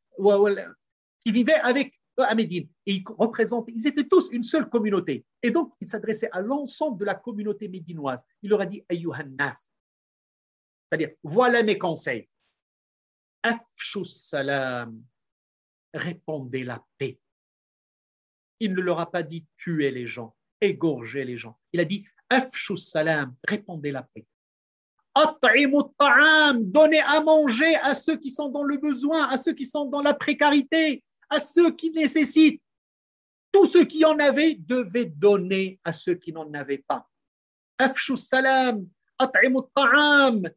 qui vivaient avec eux à Médine. Et ils représentaient, ils étaient tous une seule communauté. Et donc, il s'adressait à l'ensemble de la communauté médinoise. Il leur a dit Ayyuhannas. C'est-à-dire, voilà mes conseils. Afshus salam. Répondez la paix. Il ne leur a pas dit tuer les gens, égorger les gens. Il a dit Afshu salam, répondez la paix. Donnez à manger à ceux qui sont dans le besoin, à ceux qui sont dans la précarité, à ceux qui nécessitent. Tous ceux qui en avaient devaient donner à ceux qui n'en avaient pas. Afshu salam, ta'am, arham.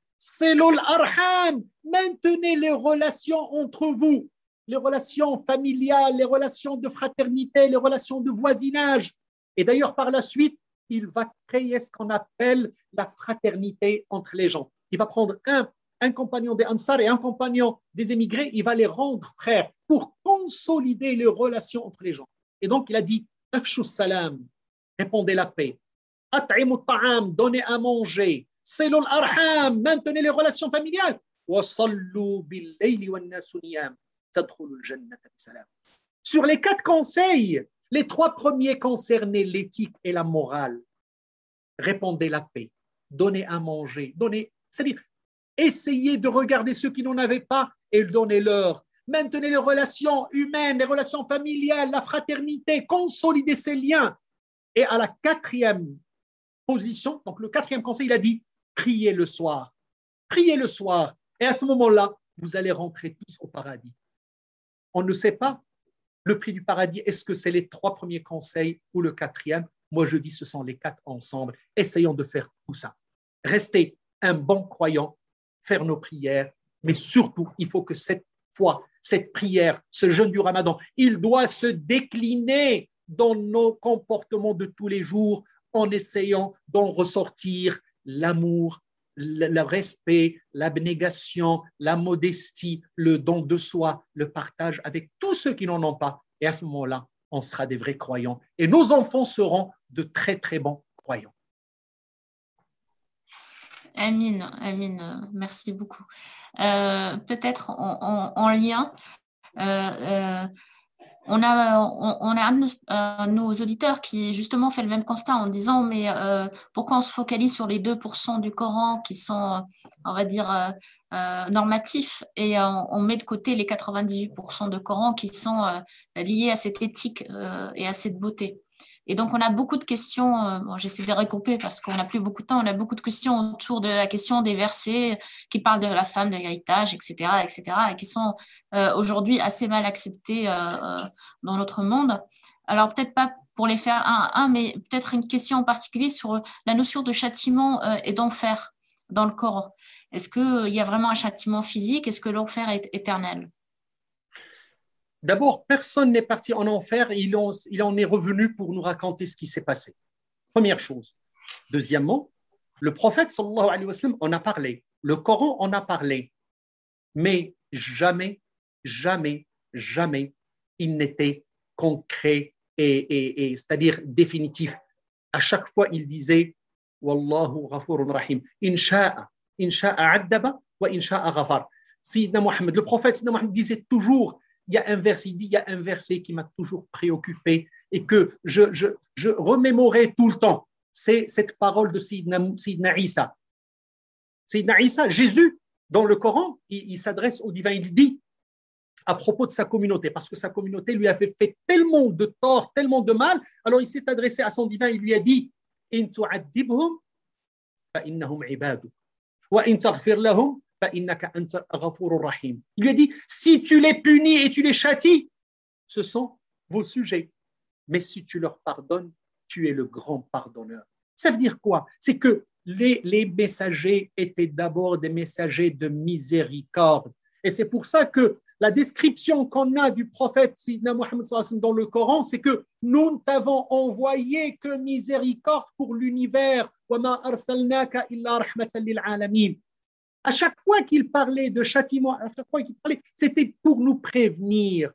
Maintenez les relations entre vous, les relations familiales, les relations de fraternité, les relations de voisinage. Et d'ailleurs, par la suite, il va créer ce qu'on appelle la fraternité entre les gens. Il va prendre un un compagnon des Ansar et un compagnon des émigrés, il va les rendre frères pour consolider les relations entre les gens. Et donc, il a dit Afshu salam, répondez la paix. At'imu ta'am, donnez à manger. Selul arham, maintenez les relations familiales. Sur les quatre conseils, les trois premiers concernaient l'éthique et la morale. Répondez la paix, donnez à manger, donnez, c'est-à-dire essayez de regarder ceux qui n'en avaient pas et donnez-leur. Maintenez les relations humaines, les relations familiales, la fraternité, consolidez ces liens. Et à la quatrième position, donc le quatrième conseil, il a dit priez le soir. Priez le soir. Et à ce moment-là, vous allez rentrer tous au paradis. On ne sait pas le prix du paradis, est-ce que c'est les trois premiers conseils ou le quatrième? Moi, je dis ce sont les quatre ensemble. Essayons de faire tout ça. Restez un bon croyant, faire nos prières, mais surtout, il faut que cette cette prière, ce jeûne du ramadan, il doit se décliner dans nos comportements de tous les jours en essayant d'en ressortir l'amour, le respect, l'abnégation, la modestie, le don de soi, le partage avec tous ceux qui n'en ont pas. Et à ce moment-là, on sera des vrais croyants. Et nos enfants seront de très, très bons croyants. Amine, Amine, merci beaucoup. Euh, peut-être en, lien, euh, euh, on a, on, a un euh, nos, auditeurs qui justement fait le même constat en disant mais euh, pourquoi on se focalise sur les 2% du Coran qui sont, on va dire, euh, normatifs et on met de côté les 98% de Coran qui sont liés à cette éthique et à cette beauté? Et donc, on a beaucoup de questions. Euh, j'essaie de recouper parce qu'on n'a plus beaucoup de temps. On a beaucoup de questions autour de la question des versets qui parlent de la femme, de l'héritage, etc., etc., et qui sont euh, aujourd'hui assez mal acceptés euh, dans notre monde. Alors, peut-être pas pour les faire un à un, mais peut-être une question en particulier sur la notion de châtiment et d'enfer dans le Coran. Est-ce qu'il y a vraiment un châtiment physique? Est-ce que l'enfer est éternel? D'abord, personne n'est parti en enfer, il en, il en est revenu pour nous raconter ce qui s'est passé. Première chose. Deuxièmement, le prophète sallallahu alayhi wa sallam en a parlé, le Coran en a parlé, mais jamais, jamais, jamais il n'était concret et, c'est-à-dire définitif. À chaque fois, il disait Wallahu ghafurun rahim. Insha'a, insha'a addaba wa insha'a ghafar. Mohammed, le prophète Mohammed disait toujours il y a un verset, qui m'a toujours préoccupé et que je, remémorais tout le temps. C'est cette parole de Sayyidina, Isa. Sayyidina Isa, Jésus, dans le Coran, il, s'adresse au divin, il dit à propos de sa communauté, parce que sa communauté lui a fait, tellement de tort, tellement de mal, alors il s'est adressé à son divin, il lui a dit In il lui a dit, si tu les punis et tu les châties, ce sont vos sujets. Mais si tu leur pardonnes, tu es le grand pardonneur. Ça veut dire quoi? C'est que les, messagers étaient d'abord des messagers de miséricorde. Et c'est pour ça que la description qu'on a du prophète Sidna Muhammad dans le Coran, c'est que nous ne t'avons envoyé que miséricorde pour l'univers. À chaque fois qu'il parlait de châtiment, à chaque fois qu'il parlait, c'était pour nous prévenir.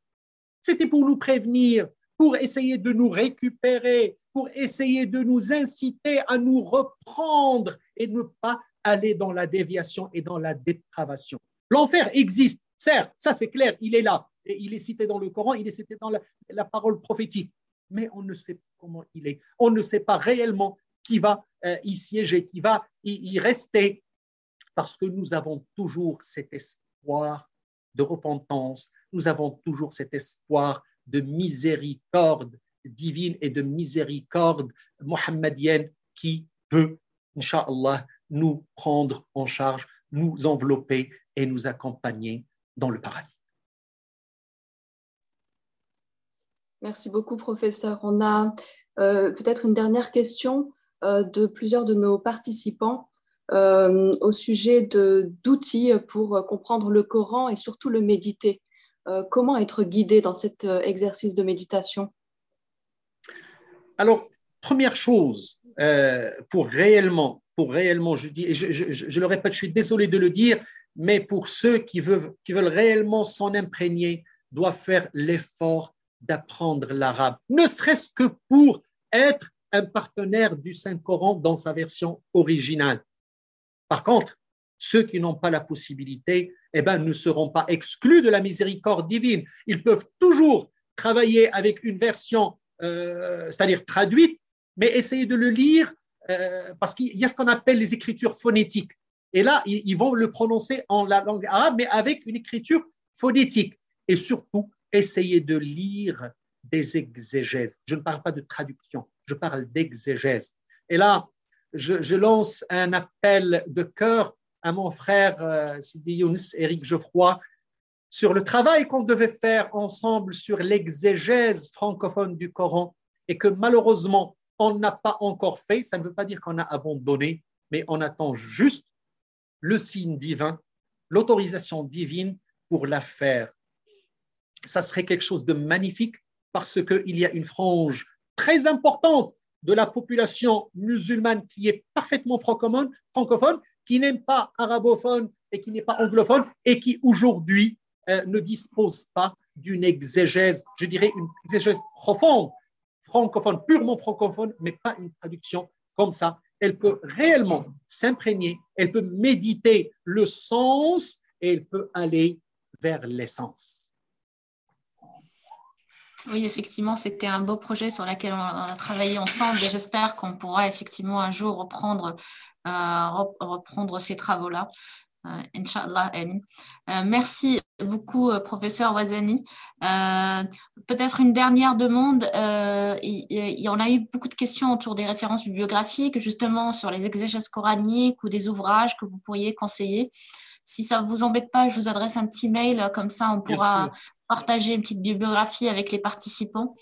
C'était pour nous prévenir, pour essayer de nous récupérer, pour essayer de nous inciter à nous reprendre et ne pas aller dans la déviation et dans la dépravation. L'enfer existe, certes, ça c'est clair, il est là. Il est cité dans le Coran, il est cité dans la, parole prophétique. Mais on ne sait pas comment il est. On ne sait pas réellement qui va euh, y siéger, qui va y rester parce que nous avons toujours cet espoir de repentance, nous avons toujours cet espoir de miséricorde divine et de miséricorde mohammedienne qui peut, Inch'Allah, nous prendre en charge, nous envelopper et nous accompagner dans le paradis. Merci beaucoup, professeur. On a euh, peut-être une dernière question euh, de plusieurs de nos participants. Euh, au sujet d'outils pour comprendre le Coran et surtout le méditer. Euh, comment être guidé dans cet euh, exercice de méditation? Alors, première chose, pour réellement, pour réellement, je dis, je, le répète, je suis désolé de le dire, mais pour ceux qui veulent, qui veulent réellement s'en imprégner, doivent faire l'effort d'apprendre l'arabe, ne serait-ce que pour être un partenaire du Saint-Coran dans sa version originale. Par contre, ceux qui n'ont pas la possibilité, eh ben, ne seront pas exclus de la miséricorde divine. Ils peuvent toujours travailler avec une version, euh, c'est-à-dire traduite, mais essayer de le lire euh, parce qu'il y a ce qu'on appelle les écritures phonétiques. Et là, ils vont le prononcer en la langue arabe, mais avec une écriture phonétique. Et surtout, essayer de lire des exégèses. Je ne parle pas de traduction, je parle d'exégèse. Et là, je, lance un appel de cœur à mon frère euh, Sidi Younes, Éric Geoffroy, sur le travail qu'on devait faire ensemble sur l'exégèse francophone du Coran et que malheureusement, on n'a pas encore fait. Ça ne veut pas dire qu'on a abandonné, mais on attend juste le signe divin, l'autorisation divine pour la faire. Ça serait quelque chose de magnifique parce qu'il y a une frange très importante de la population musulmane qui est parfaitement francophone, qui n'aime pas arabophone et qui n'est pas anglophone et qui aujourd'hui euh, ne dispose pas d'une exégèse, je dirais une exégèse profonde, francophone, purement francophone, mais pas une traduction comme ça elle peut réellement s'imprégner, elle peut méditer le sens et elle peut aller vers l'essence. Oui, effectivement, c'était un beau projet sur lequel on a travaillé ensemble et j'espère qu'on pourra effectivement un jour reprendre, euh, ces travaux-là. Euh, Inch'Allah. Euh, merci beaucoup, euh, professeur Wazani. Peut-être une dernière demande. il, y en a eu beaucoup de questions autour des références bibliographiques, justement sur les exégèses coraniques ou des ouvrages que vous pourriez conseiller. Si ça ne vous embête pas, je vous adresse un petit mail, comme ça on pourra partager une petite bibliographie avec les participants.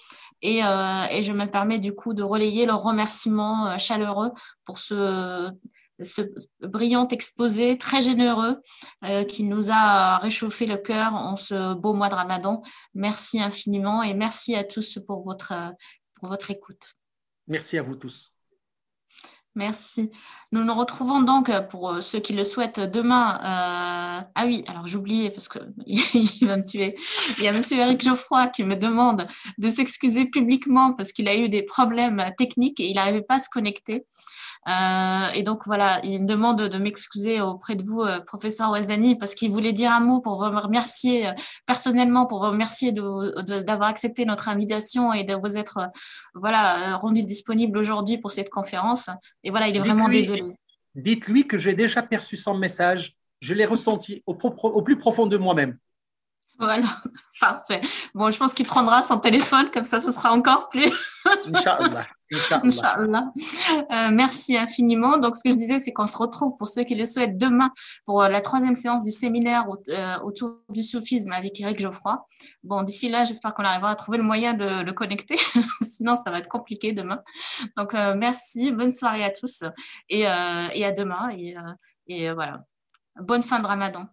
Et, et, je me permets du coup de relayer leurs remerciements chaleureux pour ce ce brillant exposé très généreux euh, qui nous a réchauffé le cœur en ce beau mois de Ramadan. Merci infiniment et merci à tous pour votre, pour votre écoute. Merci à vous tous. Merci. Nous nous retrouvons donc pour ceux qui le souhaitent demain. Euh, ah oui, alors j'oubliais parce qu'il va me tuer. Il y a Monsieur Eric Geoffroy qui me demande de s'excuser publiquement parce qu'il a eu des problèmes techniques et il n'arrivait pas à se connecter. Euh, et donc voilà, il me demande de m'excuser auprès de vous, euh, professeur Wazani, parce qu'il voulait dire un mot pour vous remercier euh, personnellement, pour vous remercier d'avoir accepté notre invitation et de vous être voilà rendu disponible aujourd'hui pour cette conférence. Et voilà, il est vraiment désolé. Dites-lui que j'ai déjà perçu son message. Je l'ai ressenti au, au plus profond de moi-même. Voilà, parfait. Bon, je pense qu'il prendra son téléphone, comme ça, ce sera encore plus. Inch'Allah. Inch'Allah. Euh, merci infiniment. Donc, ce que je disais, c'est qu'on se retrouve pour ceux qui le souhaitent demain pour euh, la troisième séance du séminaire euh, autour du soufisme avec Eric Geoffroy. Bon, d'ici là, j'espère qu'on arrivera à trouver le moyen de le connecter. Sinon, ça va être compliqué demain. Donc, merci. Bonne soirée à tous et, et à demain. Et, et voilà. Bonne fin de ramadan.